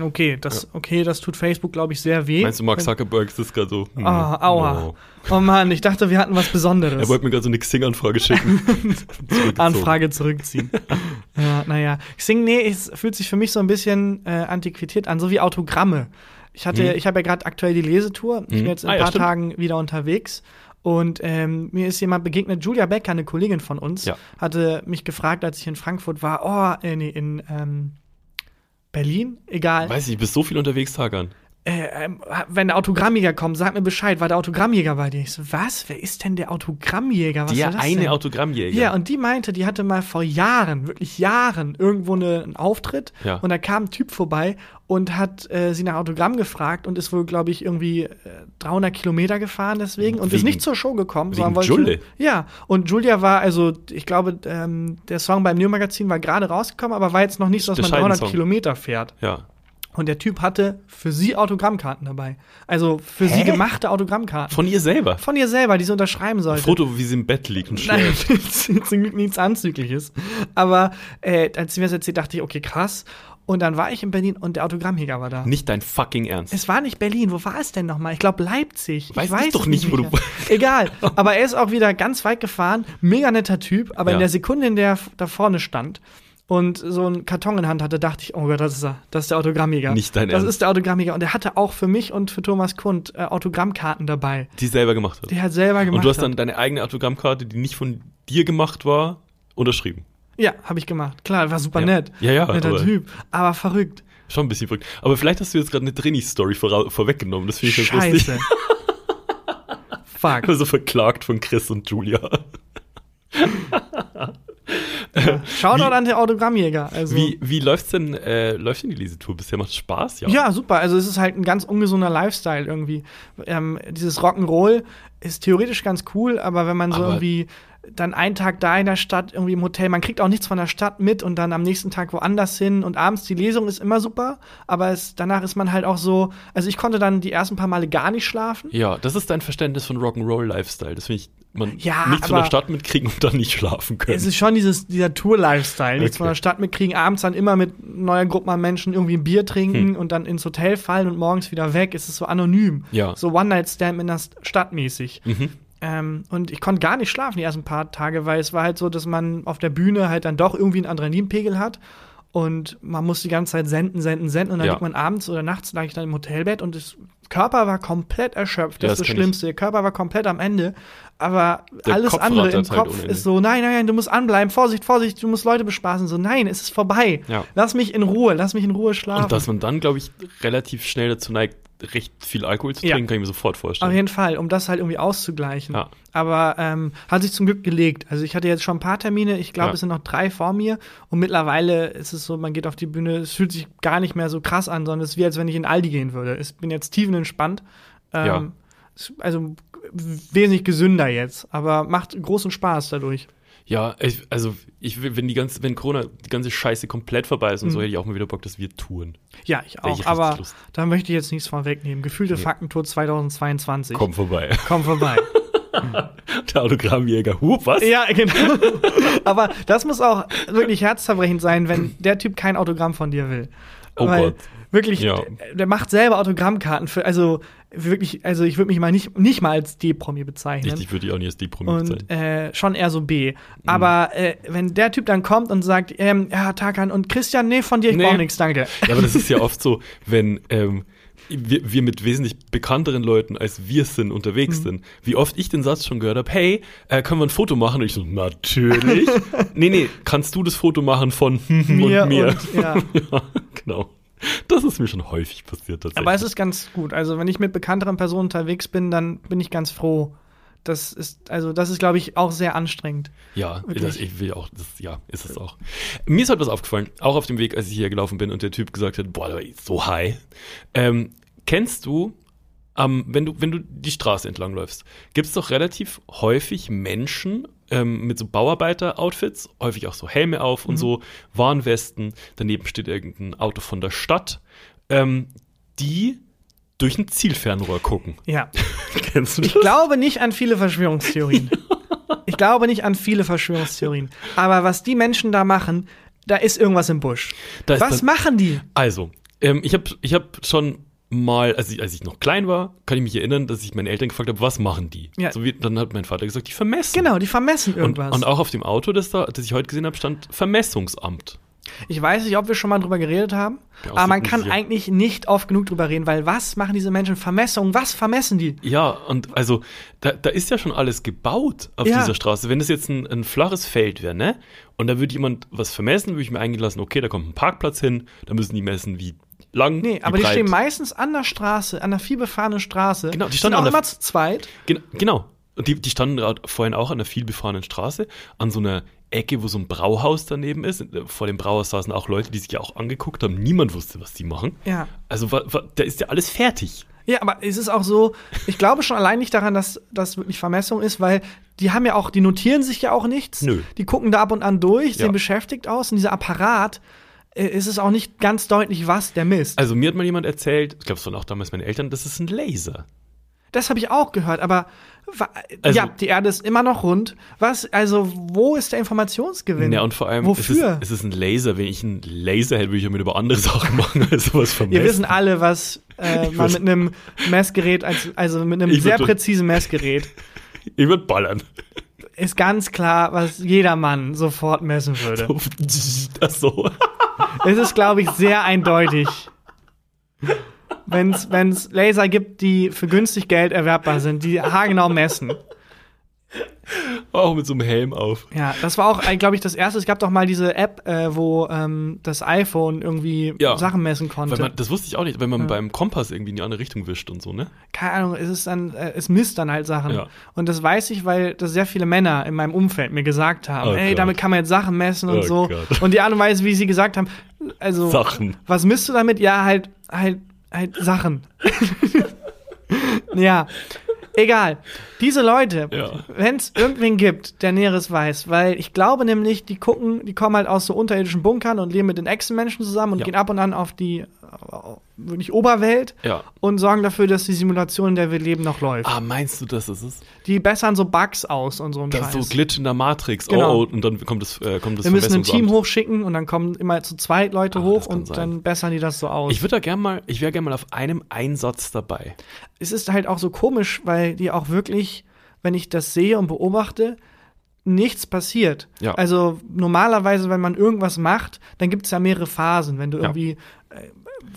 Okay, das, okay, das tut Facebook, glaube ich, sehr weh. Meinst du, Mark Zuckerberg ist das gerade so? hm, Ah, aua. no. Oh Mann, ich dachte, wir hatten was Besonderes. Er wollte mir gerade so eine Xing-Anfrage schicken. Anfrage zurückziehen. ja, naja. Xing, nee, es fühlt sich für mich so ein bisschen äh, antiquiert an, so wie Autogramme. Ich hatte, Mhm. ich habe ja gerade aktuell die Lesetour. Ich Mhm. bin jetzt in Ah, ein ja, paar stimmt. Tagen wieder unterwegs. Und ähm, mir ist jemand begegnet, Julia Becker, eine Kollegin von uns, Ja. hatte mich gefragt, als ich in Frankfurt war, oh, äh, nee, in ähm, Berlin, egal. Weiß ich, du bist so viel unterwegs, Tagan. Äh, ähm, wenn der Autogrammjäger kommt, sag mir Bescheid, war der Autogrammjäger bei dir? Ich so, was? Wer ist denn der Autogrammjäger? Was Der eine denn? Autogrammjäger. Ja, und die meinte, die hatte mal vor Jahren, wirklich Jahren, irgendwo eine, einen Auftritt. Ja. Und da kam ein Typ vorbei und hat äh, sie nach Autogramm gefragt und ist wohl, glaube ich, irgendwie äh, 300 Kilometer gefahren deswegen und ist Wegen- nicht zur Show gekommen. wegen sondern Julle? Ja, und Julia war, also ich glaube, ähm, der Song beim Neo-Magazin war gerade rausgekommen, aber war jetzt noch nicht so, dass man Bescheiden 300 Song. Kilometer fährt. ja. Und der Typ hatte für sie Autogrammkarten dabei. Also für sie Hä? gemachte Autogrammkarten. Von ihr selber. Von ihr selber, die sie unterschreiben sollte. Foto, wie sie im Bett liegt und Nein, schläft. zum Glück nichts Anzügliches. Aber äh, als sie mir das erzählt, dachte ich, okay, krass. Und dann war ich in Berlin und der Autogrammjäger war da. Nicht dein fucking Ernst. Es war nicht Berlin. Wo war es denn nochmal? Ich glaube Leipzig. Weiß ich weiß doch nicht, wo du-. Egal. Aber er ist auch wieder ganz weit gefahren. Mega netter Typ. Aber Ja. in der Sekunde, in der er da vorne stand und so einen Karton in Hand hatte, dachte ich, oh Gott, das ist er. Das ist der Autogrammjäger. Nicht dein Das Ernst. ist der Autogrammjäger. Und er hatte auch für mich und für Thomas Kund äh, Autogrammkarten dabei. Die selber gemacht hat. Die er selber gemacht und du hast hat. dann deine eigene Autogrammkarte, die nicht von dir gemacht war, unterschrieben. Ja, habe ich gemacht. Klar, war super Ja. nett. Ja, ja, Netter aber- Typ. Aber verrückt. Schon ein bisschen verrückt. Aber vielleicht hast du jetzt gerade eine Drini-Story vorau- vorweggenommen. Das finde ich ganz lustig. Fuck. Also verklagt von Chris und Julia. Shoutout an den Autogrammjäger. Also. Wie, wie läuft's denn, äh, läuft denn die Lesetour bisher? Macht Spaß? Ja, super. Also es ist halt ein ganz ungesunder Lifestyle irgendwie. Ähm, dieses Rock'n'Roll ist theoretisch ganz cool, aber wenn man so Aber- irgendwie dann einen Tag da in der Stadt, irgendwie im Hotel, man kriegt auch nichts von der Stadt mit und dann am nächsten Tag woanders hin und abends die Lesung ist immer super, aber es, danach ist man halt auch so, also ich konnte dann die ersten paar Male gar nicht schlafen. Ja, das ist dein Verständnis von Rock'n'Roll-Lifestyle. Das finde ich, man Ja, nichts von der Stadt mitkriegen und dann nicht schlafen können. Es ist schon dieses, dieser Tour-Lifestyle. Nichts Okay. von der Stadt mitkriegen, abends dann immer mit neuer Gruppe an Menschen irgendwie ein Bier Hm. trinken und dann ins Hotel fallen und morgens wieder weg. Es ist so anonym. Ja. So One-Night-Stand in der St- Stadt mäßig. Mhm. Ähm, und ich konnte gar nicht schlafen die ersten paar Tage, weil es war halt so, dass man auf der Bühne halt dann doch irgendwie einen Adrenalinpegel hat. Und man muss die ganze Zeit senden, senden, senden. Und dann Ja. liegt man abends oder nachts, lag ich dann im Hotelbett und das Körper war komplett erschöpft. Ja, Das das ist das kenn ich. Schlimmste. Der Körper war komplett am Ende. Aber Der alles Kopf andere im halt Kopf Ende. ist so, nein, nein, nein, du musst anbleiben. Vorsicht, Vorsicht, du musst Leute bespaßen. So, nein, es ist vorbei. Ja. Lass mich in Ruhe, lass mich in Ruhe schlafen. Und dass man dann, glaube ich, relativ schnell dazu neigt, recht viel Alkohol zu Ja. trinken, kann ich mir sofort Auf vorstellen. jeden Fall, um das halt irgendwie auszugleichen. Ja. Aber ähm, hat sich zum Glück gelegt. Also ich hatte jetzt schon ein paar Termine, ich glaube, Ja. es sind noch drei vor mir. Und mittlerweile ist es so, man geht auf die Bühne, es fühlt sich gar nicht mehr so krass an, sondern es ist wie, als wenn ich in Aldi gehen würde. Ich bin jetzt tiefenentspannt. Ähm, Ja. Also wesentlich gesünder jetzt, aber macht großen Spaß dadurch. Ja, ich, also ich, wenn die ganze, wenn Corona die ganze Scheiße komplett vorbei ist und Mhm. so, hätte ich auch mal wieder Bock, dass wir touren. Ja, ich auch. ich aber Lust. da möchte ich jetzt nichts vorwegnehmen. Gefühlte Faktentour 2022. Komm vorbei. Komm vorbei. Der Autogrammjäger. Hup, was? Ja, genau. Aber das muss auch wirklich herzzerbrechend sein, wenn der Typ kein Autogramm von dir will. Oh Weil Gott. Wirklich, Ja. der, der macht selber Autogrammkarten für, also wirklich, also ich würde mich mal nicht, nicht mal als D-Promi bezeichnen. Richtig, würde ich auch nicht als die Promi sein. Und äh, schon eher so B. Aber äh, wenn der Typ dann kommt und sagt, ähm, ja, Tarkan und Christian, nee, von dir, ich Nee. brauche nichts, danke. Ja, aber das ist ja oft so, wenn ähm, wir, wir mit wesentlich bekannteren Leuten als wir sind unterwegs Mhm. sind, wie oft ich den Satz schon gehört habe, hey, äh, können wir ein Foto machen? Und ich so, natürlich. nee, nee, kannst du das Foto machen von Mir und mir? und- ja. ja, genau. Das ist mir schon häufig passiert tatsächlich. Aber es ist ganz gut. Also, wenn ich mit bekannteren Personen unterwegs bin, dann bin ich ganz froh. Das ist, also, das ist, glaube ich, auch sehr anstrengend. Ja, das, ich will auch, das, ja, ist es auch. Mir ist halt was aufgefallen, auch auf dem Weg, als ich hier gelaufen bin und der Typ gesagt hat, boah, war ich so high. Ähm, kennst du, ähm, wenn du, wenn du die Straße entlang läufst, gibt es doch relativ häufig Menschen ähm, mit so Bauarbeiter-Outfits, häufig auch so Helme auf Mhm. und so, Warnwesten, daneben steht irgendein Auto von der Stadt, ähm, die durch ein Zielfernrohr gucken. Ja. Kennst du das? Ich glaube nicht an viele Verschwörungstheorien. Ich glaube nicht an viele Verschwörungstheorien. Aber was die Menschen da machen, da ist irgendwas im Busch. Was machen die? Also, ähm, ich habe ich hab schon mal, als ich, als ich noch klein war, kann ich mich erinnern, dass ich meine Eltern gefragt habe, was machen die? Ja. So wie, dann hat mein Vater gesagt, die vermessen. Genau, die vermessen Und, irgendwas. und auch auf dem Auto, das, da, das ich heute gesehen habe, stand Vermessungsamt. ich weiß nicht, ob wir schon mal drüber geredet haben, Ja, aber man kann sicher. eigentlich nicht oft genug drüber reden, weil was machen diese Menschen? Vermessung, was vermessen die? Ja, und also, da, da ist ja schon alles gebaut auf Ja. dieser Straße. Wenn das jetzt ein, ein flaches Feld wäre, ne? Und da würde jemand was vermessen, würde ich mir eingehen lassen, okay, da kommt ein Parkplatz hin, da müssen die messen, wie lang. Nee, aber die breit. stehen meistens an der Straße, an der vielbefahrenen Straße. Genau, die Sind standen auch an der- immer zu zweit. Gen genau. Und die, die standen vorhin auch an einer vielbefahrenen Straße, an so einer Ecke, wo so ein Brauhaus daneben ist. Vor dem Brauhaus saßen auch Leute, die sich ja auch angeguckt haben. Niemand wusste, was die machen. Ja. Also wa, wa, da ist ja alles fertig. Ja, aber es ist auch so, ich glaube schon allein nicht daran, dass das wirklich Vermessung ist, weil die haben ja auch, die notieren sich ja auch nichts. Nö. Die gucken da ab und an durch, sehen Ja. beschäftigt aus und dieser Apparat äh, ist es auch nicht ganz deutlich, was der misst. Also mir hat mal jemand erzählt, ich glaube, es waren auch damals meine Eltern, das ist ein Laser. Das habe ich auch gehört, aber Also- ja, die Erde ist immer noch rund. Was, also, wo ist der Informationsgewinn? Ja, und vor allem, es ist, Wofür? es ist ein Laser. Wenn ich einen Laser hätte, würde ich ja mit über andere Sachen machen, als sowas vermessen. Wir wissen alle, was äh, man mit einem Messgerät, als, also mit einem sehr präzisen Messgerät, Ich würde ballern. Ist ganz klar, was jeder Mann sofort messen würde. Ach so. Es ist, glaube ich, sehr eindeutig. Wenn es Laser gibt, die für günstig Geld erwerbbar sind, die haargenau messen. Auch mit so einem Helm auf. Ja, das war auch, glaube ich, das erste. Es gab doch mal diese App, äh, wo ähm, das iPhone irgendwie Ja. Sachen messen konnte. Man, das wusste ich auch nicht, wenn man beim Kompass irgendwie in die andere Richtung wischt und so, ne? Keine Ahnung, es ist dann, äh, es misst dann halt Sachen. Ja. Und das weiß ich, weil das sehr viele Männer in meinem Umfeld mir gesagt haben, Oh ey, Gott. damit kann man jetzt Sachen messen und Oh so. Gott. Und die Art und Weise, wie sie gesagt haben, also Sachen. was misst du damit? Ja, halt, halt, halt Sachen. ja. Egal. Diese Leute, Ja. wenn es irgendwen gibt, der Näheres weiß, weil ich glaube nämlich, die gucken, die kommen halt aus so unterirdischen Bunkern und leben mit den Echsenmenschen zusammen und Ja. gehen ab und an auf die wirklich Oberwelt Ja. und sorgen dafür, dass die Simulation, in der wir leben, noch läuft. Ah, meinst du, dass es ist? Die bessern so Bugs aus und so ein Das Scheiß. ist so Glitch in der Matrix. Genau. Oh, oh, und dann kommt das, äh, kommt das wir müssen ein Team hochschicken und dann kommen immer zu zweit Leute Ah, hoch das und sein. dann bessern die das so aus. Ich würde da gerne mal, ich wäre gerne mal auf einem Einsatz dabei. Es ist halt auch so komisch, weil die auch wirklich, wenn ich das sehe und beobachte, nichts passiert. Ja. Also normalerweise, wenn man irgendwas macht, dann gibt es ja mehrere Phasen. Wenn du Ja. irgendwie äh,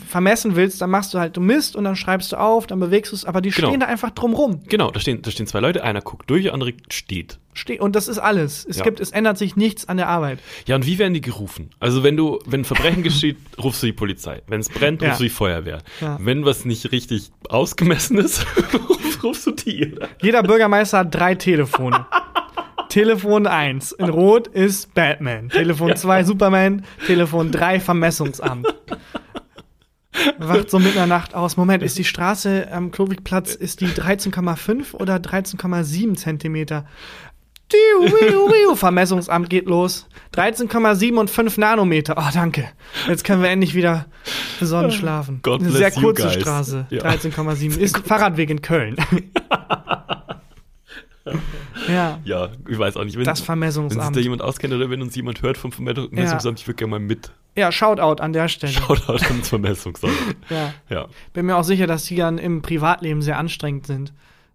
vermessen willst, dann machst du halt, du misst und dann schreibst du auf, dann bewegst du es, aber die Genau. stehen da einfach drum rum. Genau, da stehen, da stehen zwei Leute, einer guckt durch, der andere steht. Ste und das ist alles. Es Ja. gibt, es ändert sich nichts an der Arbeit. Ja, und wie werden die gerufen? Also wenn du, wenn ein Verbrechen geschieht, rufst du die Polizei. Wenn es brennt, Ja. rufst du die Feuerwehr. Ja. Wenn was nicht richtig ausgemessen ist, rufst du die. Jeder Bürgermeister hat drei Telefone. Telefon 1 in Rot ist Batman. Telefon 2 Superman. Telefon 3 Vermessungsamt. Wacht so mitten in der Nacht aus. Moment, ist die Straße am Klowigplatz, ist die 13,5 oder 13,7 Zentimeter? Vermessungsamt geht los. 13,7 und 5 Nanometer. Oh, danke. Jetzt können wir endlich wieder besonnen schlafen. God Eine sehr kurze. Straße. Ja. 13,7. Ist Fahrradweg in Köln. ja. Ja, ich weiß auch nicht. Wenn, Das wenn sich Vermessungsamt. da jemand auskennt oder wenn uns jemand hört vom Vermessungsamt, ich würde gerne mal mit. Ja, Shoutout an der Stelle. Shoutout ans Vermessungsamt. Ja. Ja. Bin mir auch sicher, dass die dann im Privatleben sehr anstrengend sind.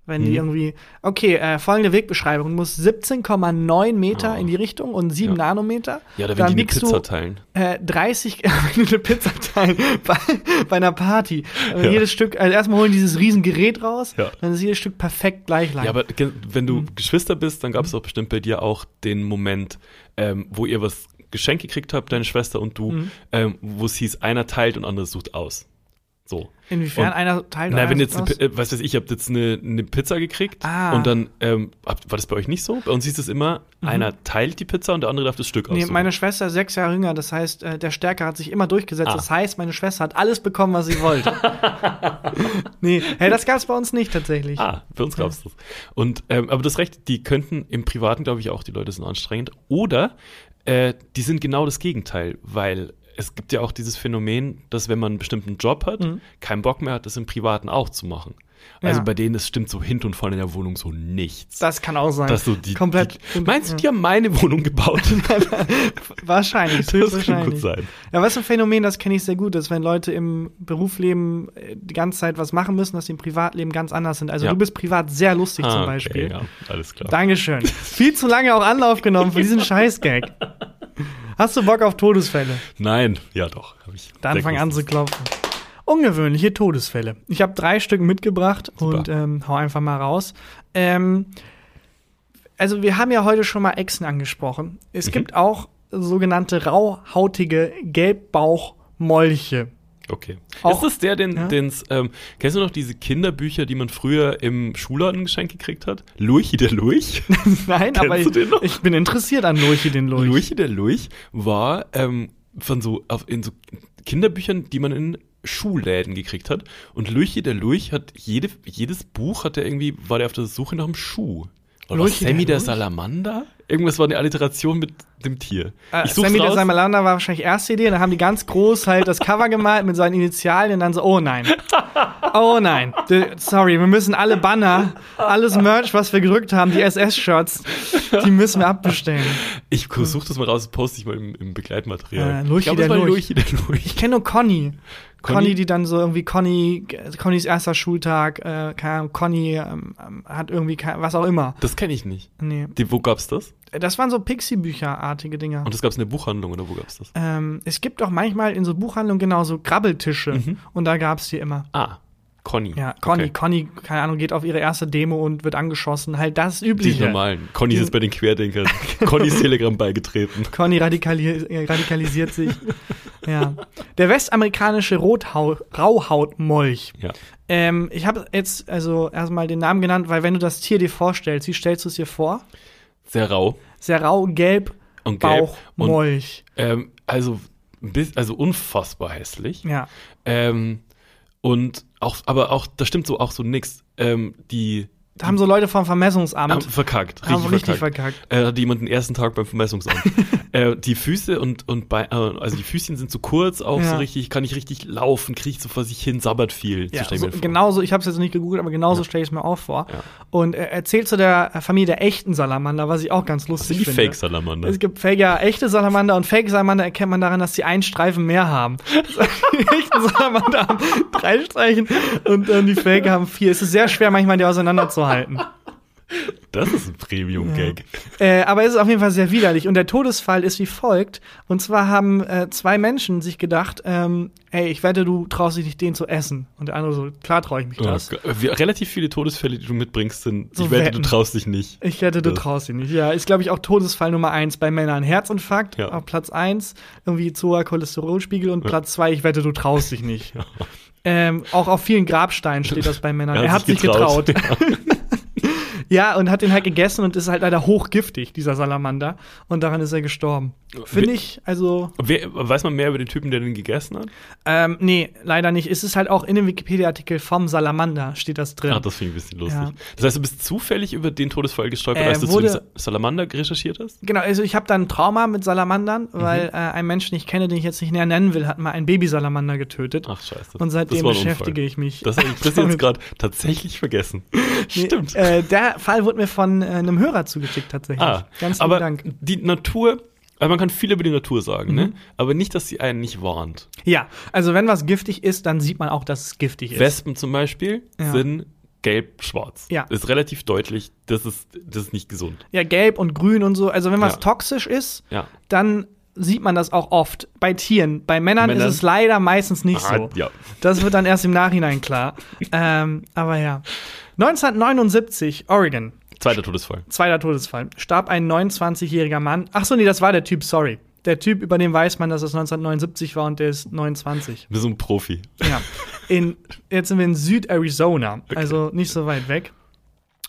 Wenn Mhm. die irgendwie, okay, äh, folgende Wegbeschreibung, du musst 17,9 Meter Oh. in die Richtung und 7 Ja. Nanometer. Ja, oder wenn dann die eine Pizza du teilen. äh, 30, wenn eine Pizza teilen bei, bei einer Party. Äh, Ja. Jedes Stück, also erstmal holen dieses riesen Gerät raus, Ja. dann ist jedes Stück perfekt gleich lang. Ja, aber wenn du Mhm. Geschwister bist, dann gab es doch bestimmt bei dir auch den Moment, ähm, wo ihr was Geschenk gekriegt habt, deine Schwester und du, Mhm. ähm, wo es hieß, einer teilt und andere sucht aus. So. Inwiefern Und- einer teilt Na, wenn jetzt, eine, äh, was weiß ich, ihr habt jetzt eine, eine Pizza gekriegt Ah. und dann, ähm, war das bei euch nicht so? Bei uns hieß es immer, einer teilt die Pizza und der andere darf das Stück Mhm. Nee, aussuchen. meine Schwester ist sechs Jahre jünger, das heißt, äh, der Stärker hat sich immer durchgesetzt. Ah. Das heißt, meine Schwester hat alles bekommen, was sie wollte. nee, hey, das gab's bei uns nicht tatsächlich. Ah, bei uns gab's das. Und, ähm, aber das Recht, die könnten im Privaten, glaube ich, auch, die Leute sind anstrengend. Oder äh, die sind genau das Gegenteil, weil es gibt ja auch dieses Phänomen, dass wenn man einen bestimmten Job hat, keinen Bock mehr hat, das im Privaten auch zu machen. Also Ja. bei denen, es stimmt so hinten und vorne in der Wohnung so nichts. Das kann auch sein. Dass so die, Komplett. Die, meinst du, die haben meine Wohnung gebaut? Wahrscheinlich, das kann gut sein. Ja, was für ein Phänomen, das kenne ich sehr gut, dass wenn Leute im Berufsleben äh, die ganze Zeit was machen müssen, dass sie im Privatleben ganz anders sind. Also Ja. du bist privat sehr lustig Ah, zum okay, Beispiel. ja, alles klar. Dankeschön. Viel zu lange auch Anlauf genommen für diesen Scheißgag. Hast du Bock auf Todesfälle? Nein, ja doch. Hab ich Dann fang an zu klopfen. Ungewöhnliche Todesfälle. Ich habe drei Stück mitgebracht Super. und ähm, hau einfach mal raus. Ähm, also wir haben ja heute schon mal Echsen angesprochen. Es Mhm. gibt auch sogenannte rauhautige Gelbbauchmolche. Okay. Auch- ist das der, den, Ja. den's, ähm, kennst du noch diese Kinderbücher, die man früher im Schulladen geschenkt gekriegt hat? Lurchi der Lurch? Nein, Kennst aber du den noch? ich, ich bin interessiert an Lurchi den Lurch. Lurchi der Lurch war ähm, von so, auf, in so Kinderbüchern, die man in Schuhläden gekriegt hat. Und Lurchi der Lurch hat jede, jedes Buch hat er irgendwie, war der auf der Suche nach einem Schuh. Oder Lurchi war Sammy der der? Salamander? Irgendwas war eine Alliteration mit dem Tier. Äh, ich Sammy der raus. Salamander war wahrscheinlich erste Idee, dann haben die ganz groß halt das Cover gemalt mit seinen Initialien und dann so, oh nein. Oh nein. D- Sorry, wir müssen alle Banner, alles Merch, was wir gedrückt haben, die SS-Shirts, die müssen wir abbestellen. Ich suche das mal raus, das poste ich mal im, im Begleitmaterial. Äh, Lurchi ich glaube, der Lurch. Der Lurch. Ich kenne nur Conny. Conny? Conny, die dann so irgendwie Conny, Connys erster Schultag, äh, keine Ahnung, Conny ähm, ähm, hat irgendwie kein, was auch immer. Das kenne ich nicht. Nee. Die, wo gab's das? Das waren so Pixie-Bücher-artige Dinger. Und das gab's in der Buchhandlung oder wo gab's das? Ähm, es gibt auch manchmal in so Buchhandlungen genau so Grabbeltische und da gab's die immer. Ah, Conny. Ja, Conny, Okay. Conny, keine Ahnung, geht auf ihre erste Demo und wird angeschossen. Halt das Die Übliche. normalen. Conny ist Die- jetzt bei den Querdenkern. Connys Telegram beigetreten. Conny radikali äh, radikalisiert sich. ja. Der westamerikanische Rothau Rauhautmolch. Ja. Ähm, ich habe jetzt also erstmal den Namen genannt, weil wenn du das Tier dir vorstellst, wie stellst du es dir vor? Sehr rau Sehr rau, gelb, und gelb. Bauch, und, Molch. ähm, also, bis- also unfassbar hässlich. Ja. Ähm, und auch, aber auch, da stimmt so auch so nix. Ähm, die Da haben so Leute vom Vermessungsamt haben verkackt. haben Richtig, richtig verkackt. verkackt. Äh, hatte jemand den ersten Tag beim Vermessungsamt. äh, die Füße und, und bei, äh, also die Füßchen sind zu kurz, auch Ja. so richtig, kann nicht richtig laufen, kriecht so vor sich hin, sabbert viel. Ja, ich so, vor. genauso, ich habe es jetzt nicht gegoogelt, aber genauso stelle ich es mir auch vor. Ja. Und er erzählt zu der Familie der echten Salamander, was ich auch ganz lustig sind die finde. Fake-Salamander. Es gibt Fake, ja, echte Salamander und Fake-Salamander erkennt man daran, dass sie einen Streifen mehr haben. die echten Salamander haben drei Streichen und äh, die Fake haben vier. Es ist sehr schwer, manchmal die auseinanderzuhalten. Das ist ein Premium-Gag. Äh, aber es ist auf jeden Fall sehr widerlich. Und der Todesfall ist wie folgt. Und zwar haben äh, zwei Menschen sich gedacht, ähm, ey, ich wette, du traust dich nicht, den zu essen. Und der andere so, klar traue ich mich Oh das. Wir- Relativ viele Todesfälle, die du mitbringst, sind, So ich wette, Wetten. du traust dich nicht. Ich wette, du Das- traust dich nicht. Ja, ist, glaube ich, auch Todesfall Nummer eins bei Männern. Herzinfarkt Ja. auf Platz eins, irgendwie zu hoher Cholesterolspiegel und Platz zwei, ich wette, du traust dich nicht. Ähm, auch auf vielen Grabsteinen steht das bei Männern. Er, hat sich getraut. Ja, und hat den halt gegessen und ist halt leider hochgiftig, dieser Salamander. Und daran ist er gestorben. Finde ich, also, Wer, weiß man mehr über den Typen, der den gegessen hat? ähm, nee, leider nicht. Es ist halt auch in dem Wikipedia-Artikel vom Salamander steht das drin. Ah, das finde ich ein bisschen lustig. Ja. Das heißt, du bist zufällig über den Todesfall gestolpert, Äh, als du zu dem Sa- Salamander recherchiert hast? Genau, also ich habe da ein Trauma mit Salamandern, Mhm. weil äh, ein Mensch, den ich kenne, den ich jetzt nicht näher nennen will, hat mal einen Babysalamander getötet. Ach, scheiße. und seitdem beschäftige Unfall. ich mich. Das habe ich bis jetzt gerade tatsächlich vergessen. Nee, Stimmt. Äh, der Fall wurde mir von äh, einem Hörer zugeschickt tatsächlich. ah, Ganz lieben aber Dank. die Natur, also man kann viel über die Natur sagen, Mhm. ne? Aber nicht, dass sie einen nicht warnt. Ja, also wenn was giftig ist, dann sieht man auch, dass es giftig ist. Wespen zum Beispiel Ja. sind gelb-schwarz. Ja. Das ist relativ deutlich, das ist, das ist nicht gesund. Ja, gelb und grün und so. Also wenn was Ja. toxisch ist, Ja. dann sieht man das auch oft. Bei Tieren. Bei Männern, Männern? ist es leider meistens nicht Ah, so. ja. Das wird dann erst im Nachhinein klar. ähm, aber ja. 1979, Oregon. Zweiter Todesfall. Zweiter Todesfall. Starb ein 29-jähriger Mann. Ach so, nee, das war der Typ, sorry. Der Typ, über den weiß man, dass es 1979 war und der ist 29. Du bist so ein Profi. Ja. In, jetzt sind wir in Süd-Arizona, also nicht so weit weg.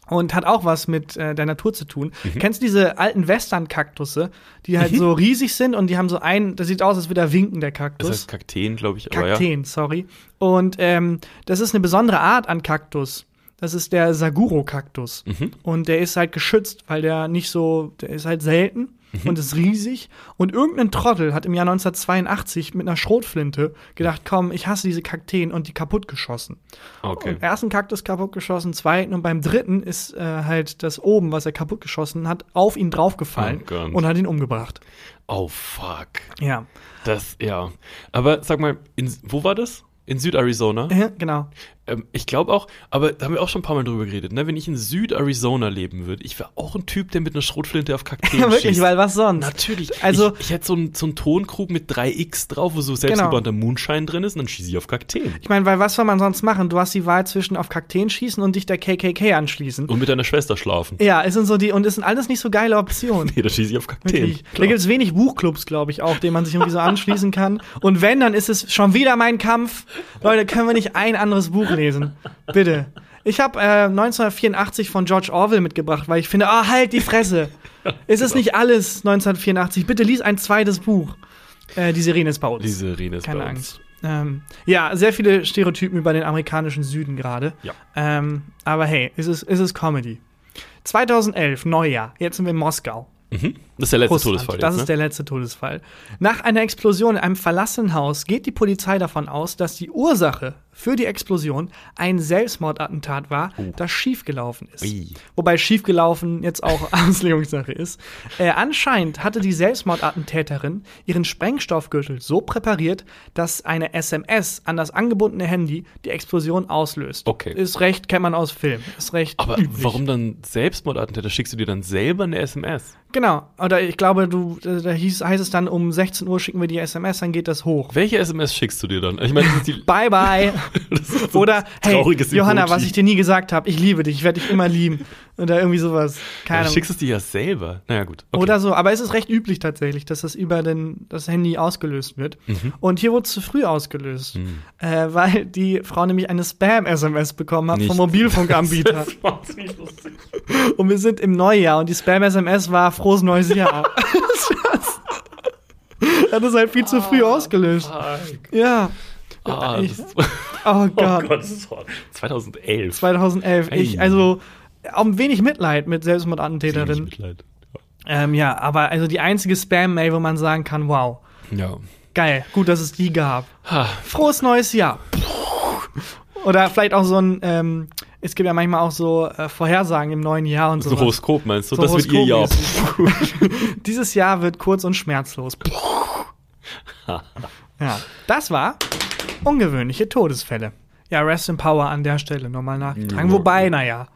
Und hat auch was mit äh, der Natur zu tun. Mhm. Kennst du diese alten Western-Kaktusse, die halt so riesig sind und die haben so einen, das sieht aus, als würde er winken, der Das Kaktus. heißt Kakteen, glaube ich. Aber ja. Kakteen, sorry. Und ähm, das ist eine besondere Art an Kaktus. Das ist der Saguro-Kaktus. Mhm. Und der ist halt geschützt, weil der nicht so, der ist halt selten Mhm. und ist riesig. Und irgendein Trottel hat im Jahr 1982 mit einer Schrotflinte gedacht, komm, ich hasse diese Kakteen und die kaputtgeschossen. Okay. Und ersten Kaktus kaputtgeschossen, zweiten und beim dritten ist äh, halt das oben, was er kaputtgeschossen hat, auf ihn draufgefallen Oh und hat ihn umgebracht. Oh, fuck. Ja, Das, ja. Aber sag mal, in, wo war das? In Südarizona? Ja, genau. Ähm, ich glaube auch, aber da haben wir auch schon ein paar Mal drüber geredet, ne? wenn ich in Süd-Arizona leben würde, ich wäre auch ein Typ, der mit einer Schrotflinte auf Kakteen Ja, wirklich, schießt. weil was sonst? Natürlich. Also- ich, ich hätte so einen so Tonkrug mit 3x drauf, wo so selbstgebrannter Moonshine drin ist und dann schieße ich auf Kakteen. Ich meine, weil was soll man sonst machen? Du hast die Wahl zwischen auf Kakteen schießen und dich der KKK anschließen. Und mit deiner Schwester schlafen. Ja, es sind so die, und es sind alles nicht so geile Optionen. Nee, da schieße ich auf Kakteen. Da gibt es wenig Buchclubs, glaube ich, auch, denen man sich irgendwie so anschließen kann. Und wenn, dann ist es schon wieder mein Kampf. Leute, können wir nicht ein anderes Buch lesen? Bitte. Ich habe äh, 1984 von George Orwell mitgebracht, weil ich finde, ah, halt die Fresse. Es ist nicht alles 1984. Bitte lies ein zweites Buch. Äh, die Sirene ist bei uns. Diese Rene ist Keine bei uns. Angst. Ähm, ja, sehr viele Stereotypen über den amerikanischen Süden gerade. Ja. Ähm, aber hey, es ist, es ist Comedy. 2011, Neujahr. Jetzt sind wir in Moskau. Mhm. Das ist der letzte Russland. Todesfall Das jetzt, ist ne? der letzte Todesfall. Nach einer Explosion in einem verlassenen Haus geht die Polizei davon aus, dass die Ursache für die Explosion ein Selbstmordattentat war, das schiefgelaufen ist. Oh. Ui. Wobei schiefgelaufen jetzt auch Auslegungssache ist. Äh, anscheinend hatte die Selbstmordattentäterin ihren Sprengstoffgürtel so präpariert, dass eine SMS an das angebundene Handy die Explosion auslöst. Okay. Ist recht, kennt man aus Film. Ist recht Aber üblich. warum dann Selbstmordattentäter? Schickst du dir dann selber eine SMS? Genau. Oder ich glaube, du, äh, da hieß, heißt es dann, um 16 Uhr schicken wir die SMS, dann geht das hoch. Welche SMS schickst du dir dann? Ich meine, Bye, bye. das ist so Oder, hey, Johanna, Emoji. was ich dir nie gesagt habe, ich liebe dich, ich werde dich immer lieben. Oder irgendwie sowas. Keine Ahnung. schickst es dir ja selber. Naja, gut. Okay. Oder so. Aber es ist recht üblich tatsächlich, dass das über den, das Handy ausgelöst wird. Mhm. Und hier wurde es zu früh ausgelöst. Äh, weil die Frau nämlich eine Spam-SMS bekommen hat Nicht. vom Mobilfunkanbieter. und wir sind im Neujahr und die Spam-SMS war frohes neues Jahr. Hat es halt viel zu früh ausgelöst. Ja. Ah, Ich- Oh oh Gott. Gott, das ist hart. 2011. 2011. Ey. Ich, also, auch ein wenig Mitleid mit Wenig Selbstmordattentäterin. Mitleid. Ähm, ja, aber also die einzige Spam-Mail, wo man sagen kann, wow, Ja. geil, gut, dass es die gab. Ha, Frohes neues Jahr. Oder vielleicht auch so ein, ähm, es gibt ja manchmal auch so äh, Vorhersagen im neuen Jahr und so so. ein Horoskop meinst du? So das wird ihr Jahr. Dieses Jahr wird kurz und schmerzlos. ja, das war ungewöhnliche Todesfälle. Ja, Rest in Power an der Stelle nochmal nachgetragen. Ja. Wobei, naja,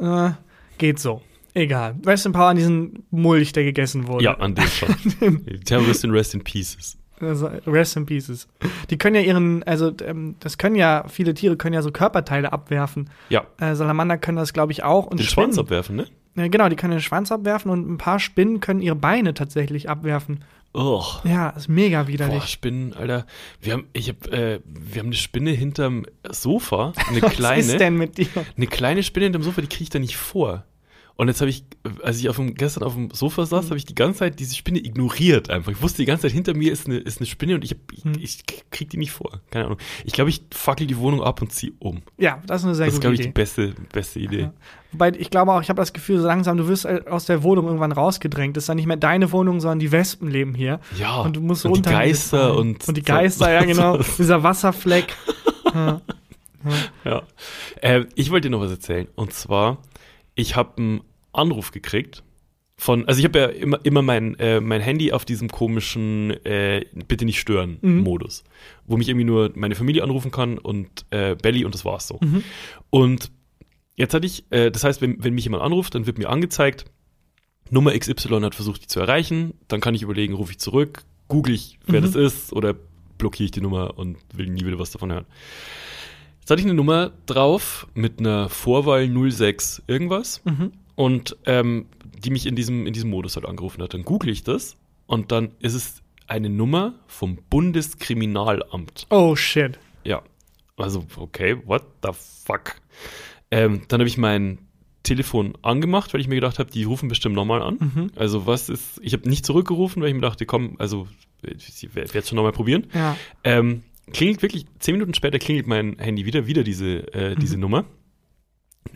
äh, geht so. Egal. Rest in Power an diesen Mulch, der gegessen wurde. Ja, an dem schon. Die Terroristin Rest in Pieces. Also, rest in pieces. Die können ja ihren, also ähm, das können ja, viele Tiere können ja so Körperteile abwerfen. Ja. Äh, Salamander können das, glaube ich, auch. Und Den Spinnen. Schwanz abwerfen, ne? Ja, genau, die können den Schwanz abwerfen und ein paar Spinnen können ihre Beine tatsächlich abwerfen. Oh. Ja, ist mega Boah, widerlich. Spinnen, Alter. Wir haben, ich hab, äh, wir haben eine Spinne hinterm Sofa. Eine Was kleine. ist denn mit dir? Eine kleine Spinne hinterm Sofa, die kriege ich da nicht vor. Und jetzt habe ich, als ich auf dem, gestern auf dem Sofa saß, Mhm. habe ich die ganze Zeit diese Spinne ignoriert einfach. Ich wusste die ganze Zeit, hinter mir ist eine, ist eine Spinne und ich, hab, ich, Mhm. ich krieg die nicht vor. Keine Ahnung. Ich glaube, ich fackel die Wohnung ab und zieh um. Ja, das ist eine sehr Das ist, gute glaube ich, die Idee. beste, beste Idee. Ja. Wobei, ich glaube auch, ich habe das Gefühl, so langsam, du wirst äh, aus der Wohnung irgendwann rausgedrängt. Das ist dann nicht mehr deine Wohnung, sondern die Wespen leben hier. Ja. Und du musst so und die unter mir Geister und. Und die Geister, ja genau. Dieser Wasserfleck. Ja. Ja. Äh, ich wollte dir noch was erzählen. Und zwar, ich habe einen Anruf gekriegt von, also ich habe ja immer, immer mein, äh, mein Handy auf diesem komischen äh, Bitte nicht stören Mhm. Modus, wo mich irgendwie nur meine Familie anrufen kann und äh, Belly und das war's so. Mhm. Und jetzt hatte ich, äh, das heißt, wenn, wenn mich jemand anruft, dann wird mir angezeigt, Nummer XY hat versucht, dich zu erreichen, dann kann ich überlegen, rufe ich zurück, google ich, wer Mhm. das ist oder blockiere ich die Nummer und will nie wieder was davon hören. Jetzt hatte ich eine Nummer drauf mit einer Vorwahl 06 irgendwas Mhm. Und ähm, die mich in diesem, in diesem Modus halt angerufen hat. Dann google ich das und dann ist es eine Nummer vom Bundeskriminalamt. Oh shit. Ja. Also, okay, what the fuck? Ähm, dann habe ich mein Telefon angemacht, weil ich mir gedacht habe, die rufen bestimmt nochmal an. Mhm. Also, was ist, ich habe nicht zurückgerufen, weil ich mir dachte, komm, also, ich werde es schon nochmal probieren. Ja. Ähm, klingelt wirklich, zehn Minuten später klingelt mein Handy wieder, wieder diese, äh, diese Mhm. Nummer.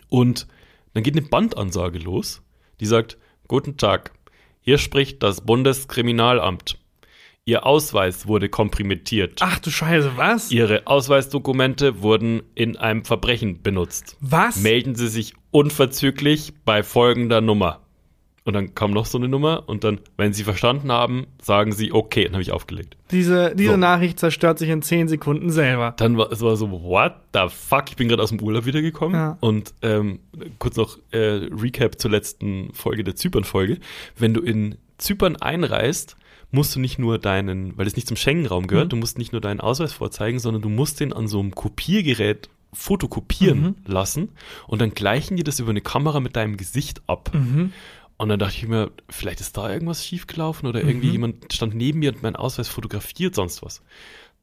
Und dann geht eine Bandansage los, die sagt, Guten Tag, hier spricht das Bundeskriminalamt. Ihr Ausweis wurde kompromittiert. Ach du Scheiße, was? Ihre Ausweisdokumente wurden in einem Verbrechen benutzt. Was? Melden Sie sich unverzüglich bei folgender Nummer. Und dann kam noch so eine Nummer und dann, wenn sie verstanden haben, sagen sie, okay, dann habe ich aufgelegt. Diese, diese So. Nachricht zerstört sich in 10 Sekunden selber. Dann war es war so, what the fuck? Ich bin gerade aus dem Urlaub wiedergekommen. Ja. Und ähm, kurz noch äh, Recap zur letzten Folge der Zypern-Folge. Wenn du in Zypern einreist, musst du nicht nur deinen, weil es nicht zum Schengen-Raum gehört, Mhm. du musst nicht nur deinen Ausweis vorzeigen, sondern du musst den an so einem Kopiergerät fotokopieren Mhm. lassen und dann gleichen die das über eine Kamera mit deinem Gesicht ab. Mhm. Und dann dachte ich mir, vielleicht ist da irgendwas schiefgelaufen oder irgendwie Mhm. jemand stand neben mir und meinen Ausweis fotografiert, sonst was.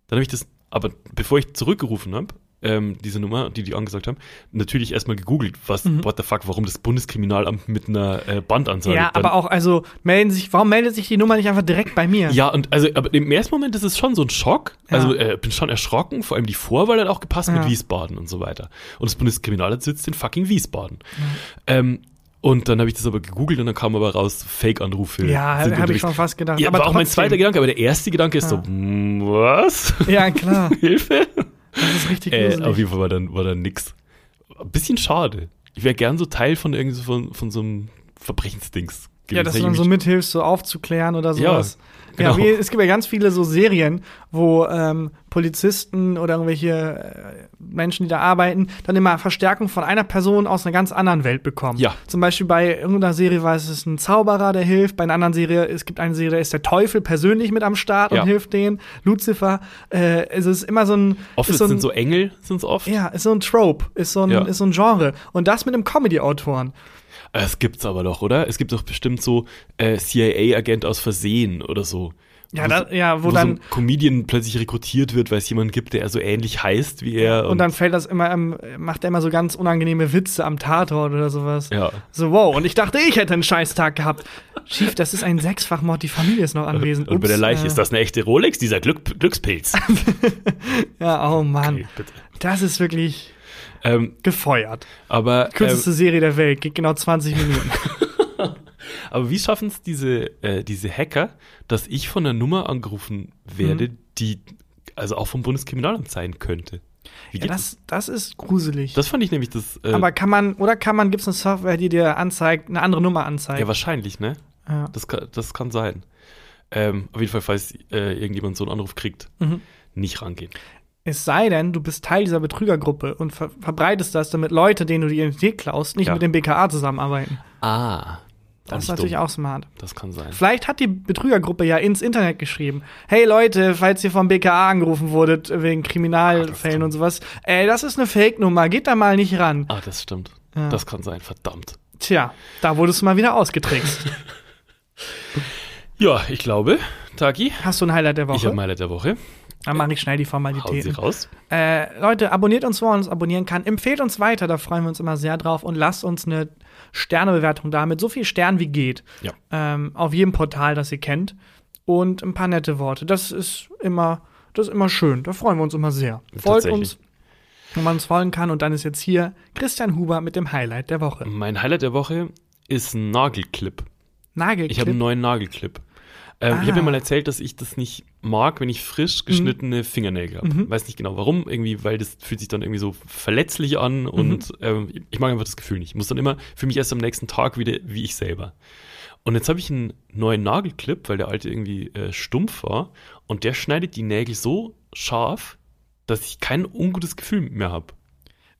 Dann habe ich das, aber bevor ich zurückgerufen habe, ähm, diese Nummer, die die angesagt haben, natürlich erstmal gegoogelt, was, Mhm. what the fuck, warum das Bundeskriminalamt mit einer äh, Bandansage. Ja, aber auch, also melden sich, warum meldet sich die Nummer nicht einfach direkt bei mir? Ja, und also, aber im ersten Moment ist es schon so ein Schock. Ja. Also, äh, bin schon erschrocken, vor allem die Vorwahl hat auch gepasst Ja. mit Wiesbaden und so weiter. Und das Bundeskriminalamt sitzt in fucking Wiesbaden. Ähm, und dann habe ich das aber gegoogelt und dann kam aber raus, Fake-Anrufe. Ja, habe ich schon fast gedacht. Ja, aber war auch mein zweiter Gedanke, aber der erste Gedanke ist so, Ja. hm, was? Ja, klar. Hilfe? Das ist richtig Äh, auf jeden Fall war dann, war dann nix. Ein bisschen schade. Ich wäre gern so Teil von irgendwie so von, von so einem Verbrechensdings gewesen. Ja, dass du dann so mithilfst, so aufzuklären oder sowas. Ja, genau. wie, es gibt ja ganz viele so Serien, wo ähm, Polizisten oder irgendwelche äh, Menschen, die da arbeiten, dann immer Verstärkung von einer Person aus einer ganz anderen Welt bekommen. Ja. Zum Beispiel bei irgendeiner Serie war es ein Zauberer, der hilft. Bei einer anderen Serie, es gibt eine Serie, da ist der Teufel persönlich mit am Start Ja. und hilft denen. Lucifer. Äh, es ist immer so ein. Oft so ein sind so Engel, sind es oft. ja, ist so ein Trope, ist so ein, Ja. ist so ein Genre. Und das mit einem Comedy-Autoren. Es gibt's aber doch, oder? Es gibt doch bestimmt so äh, CIA-Agent aus Versehen oder so. Ja, Wo da, so- ja, wo, Wo, so dann. ein Comedian plötzlich rekrutiert wird, weil es jemanden gibt, der so ähnlich heißt wie er. Und dann fällt das immer, ähm, macht er immer so ganz unangenehme Witze am Tatort oder sowas. ja. So, wow. Und ich dachte, ich hätte einen Scheißtag gehabt. Schief, das ist ein Sechsfachmord, die Familie ist noch anwesend. Und bei der Ups, Leiche äh, ist das eine echte Rolex, dieser Glück, Glückspilz. Ja, oh Mann. Okay, bitte. Das ist wirklich Ähm, gefeuert. aber, ähm, Kürzeste Serie der Welt, geht genau 20 Minuten. aber wie schaffen es diese, äh, diese Hacker, dass ich von einer Nummer angerufen werde, Mhm. die also auch vom Bundeskriminalamt sein könnte? Ja, das, das ist gruselig. Das fand ich nämlich das. Äh, Aber kann man, oder kann man, gibt es eine Software, die dir anzeigt, eine andere Nummer anzeigt? ja, wahrscheinlich, ne? Ja. Das kann, das kann sein. Ähm, auf jeden Fall, falls äh, irgendjemand so einen Anruf kriegt, Mhm. nicht rangehen. Es sei denn, du bist Teil dieser Betrügergruppe und ver verbreitest das, damit Leute, denen du die Identität klaust, nicht Ja. mit dem BKA zusammenarbeiten. Ah. Das ist natürlich auch smart. Das kann sein. Vielleicht hat die Betrügergruppe ja ins Internet geschrieben. Hey Leute, falls ihr vom BKA angerufen wurdet wegen Kriminalfällen Ah, und sowas, ey, das ist eine Fake-Nummer, geht da mal nicht ran. Ah, das stimmt. Ja. Das kann sein, verdammt. Tja, da wurdest du mal wieder ausgetrickst. Ja, ich glaube, Taki, Hast du ein Highlight der ich habe Woche? Highlight der Woche. Dann mache ich schnell die Hauen Sie Formalitäten. raus. Äh, Leute, abonniert uns, wo man uns abonnieren kann. Empfehlt uns weiter, da freuen wir uns immer sehr drauf. Und lasst uns eine Sternebewertung da mit so viel Sternen wie geht. Ja. Ähm, auf jedem Portal, das ihr kennt. Und ein paar nette Worte. Das ist immer, das ist immer schön. Da freuen wir uns immer sehr. Folgt uns, wo man uns folgen kann. Und dann ist jetzt hier Christian Huber mit dem Highlight der Woche. Mein Highlight der Woche ist ein Nagelclip. Nagelclip. Ich habe einen neuen Nagelclip. Ähm, Ich Ah. habe mir mal erzählt, dass ich das nicht mag, wenn ich frisch geschnittene Fingernägel habe. Mhm. Weiß nicht genau warum, irgendwie, weil das fühlt sich dann irgendwie so verletzlich an und ähm, ich mag einfach das Gefühl nicht. Ich muss dann immer für mich erst am nächsten Tag wieder wie ich selber. Und jetzt habe ich einen neuen Nagelclip, weil der alte irgendwie äh, stumpf war und der schneidet die Nägel so scharf, dass ich kein ungutes Gefühl mehr habe.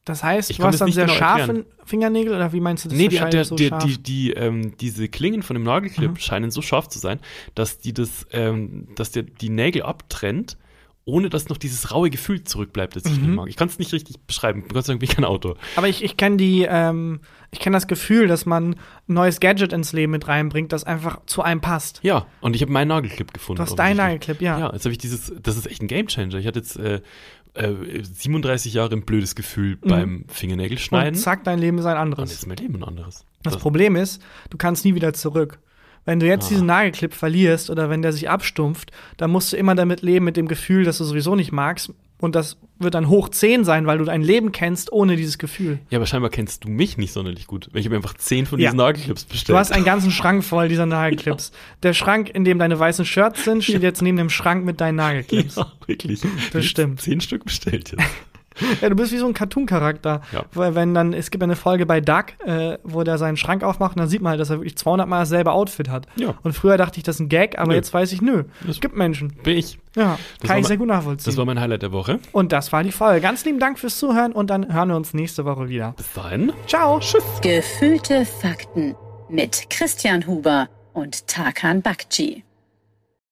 Das heißt, Ich du hast dann sehr genau scharfe erklären. Fingernägel oder wie meinst du das? Nee, die, der, so der, die, die, ähm, diese Klingen von dem Nagelclip Mhm. scheinen so scharf zu sein, dass die das, ähm, dass der die Nägel abtrennt, ohne dass noch dieses raue Gefühl zurückbleibt, das ich Mhm. nicht mag. Ich kann es nicht richtig beschreiben. Gott sei Dank bin ich kein Autor. Aber ich, ich kenne die, ähm, ich kenne das Gefühl, dass man ein neues Gadget ins Leben mit reinbringt, das einfach zu einem passt. Ja, und ich habe meinen Nagelclip gefunden. Du hast deinen. Nagelclip, ja. Ja, jetzt habe ich dieses, das ist echt ein Gamechanger. Ich hatte jetzt äh, äh, 37 Jahre ein blödes Gefühl beim Fingernägelschneiden. Mhm. Und zack, dein Leben ist ein anderes. jetzt ist mein Leben ein anderes. Das Problem ist, du kannst nie wieder zurück. Wenn du jetzt Ah. diesen Nagelclip verlierst oder wenn der sich abstumpft, dann musst du immer damit leben, mit dem Gefühl, das du sowieso nicht magst. Und das wird dann hoch 10 sein, weil du dein Leben kennst ohne dieses Gefühl. Ja, aber scheinbar kennst du mich nicht sonderlich gut. Weil ich habe einfach zehn von Ja. diesen Nagelclips bestellt. Du hast einen ganzen Schrank voll dieser Nagelclips. Der Schrank, in dem deine weißen Shirts sind, steht jetzt neben dem Schrank mit deinen Nagelclips. Ja, wirklich. Das stimmt. Zehn Stück bestellt jetzt. Ja, du bist wie so ein Cartoon-Charakter. Ja. Weil wenn dann, es gibt eine Folge bei Doug, äh, wo der seinen Schrank aufmacht und dann sieht man halt, dass er wirklich 200 Mal dasselbe Outfit hat. Ja. Und früher dachte ich, das ist ein Gag, aber Nö. jetzt weiß ich, nö. Es gibt Menschen. Bin ich. Ja, Das kann war ich mein- sehr gut nachvollziehen. Das war mein Highlight der Woche. und das war die Folge. Ganz lieben Dank fürs Zuhören und dann hören wir uns nächste Woche wieder. Bis dahin. Ciao. Tschüss. Gefühlte Fakten mit Christian Huber und Tarkan Bakci.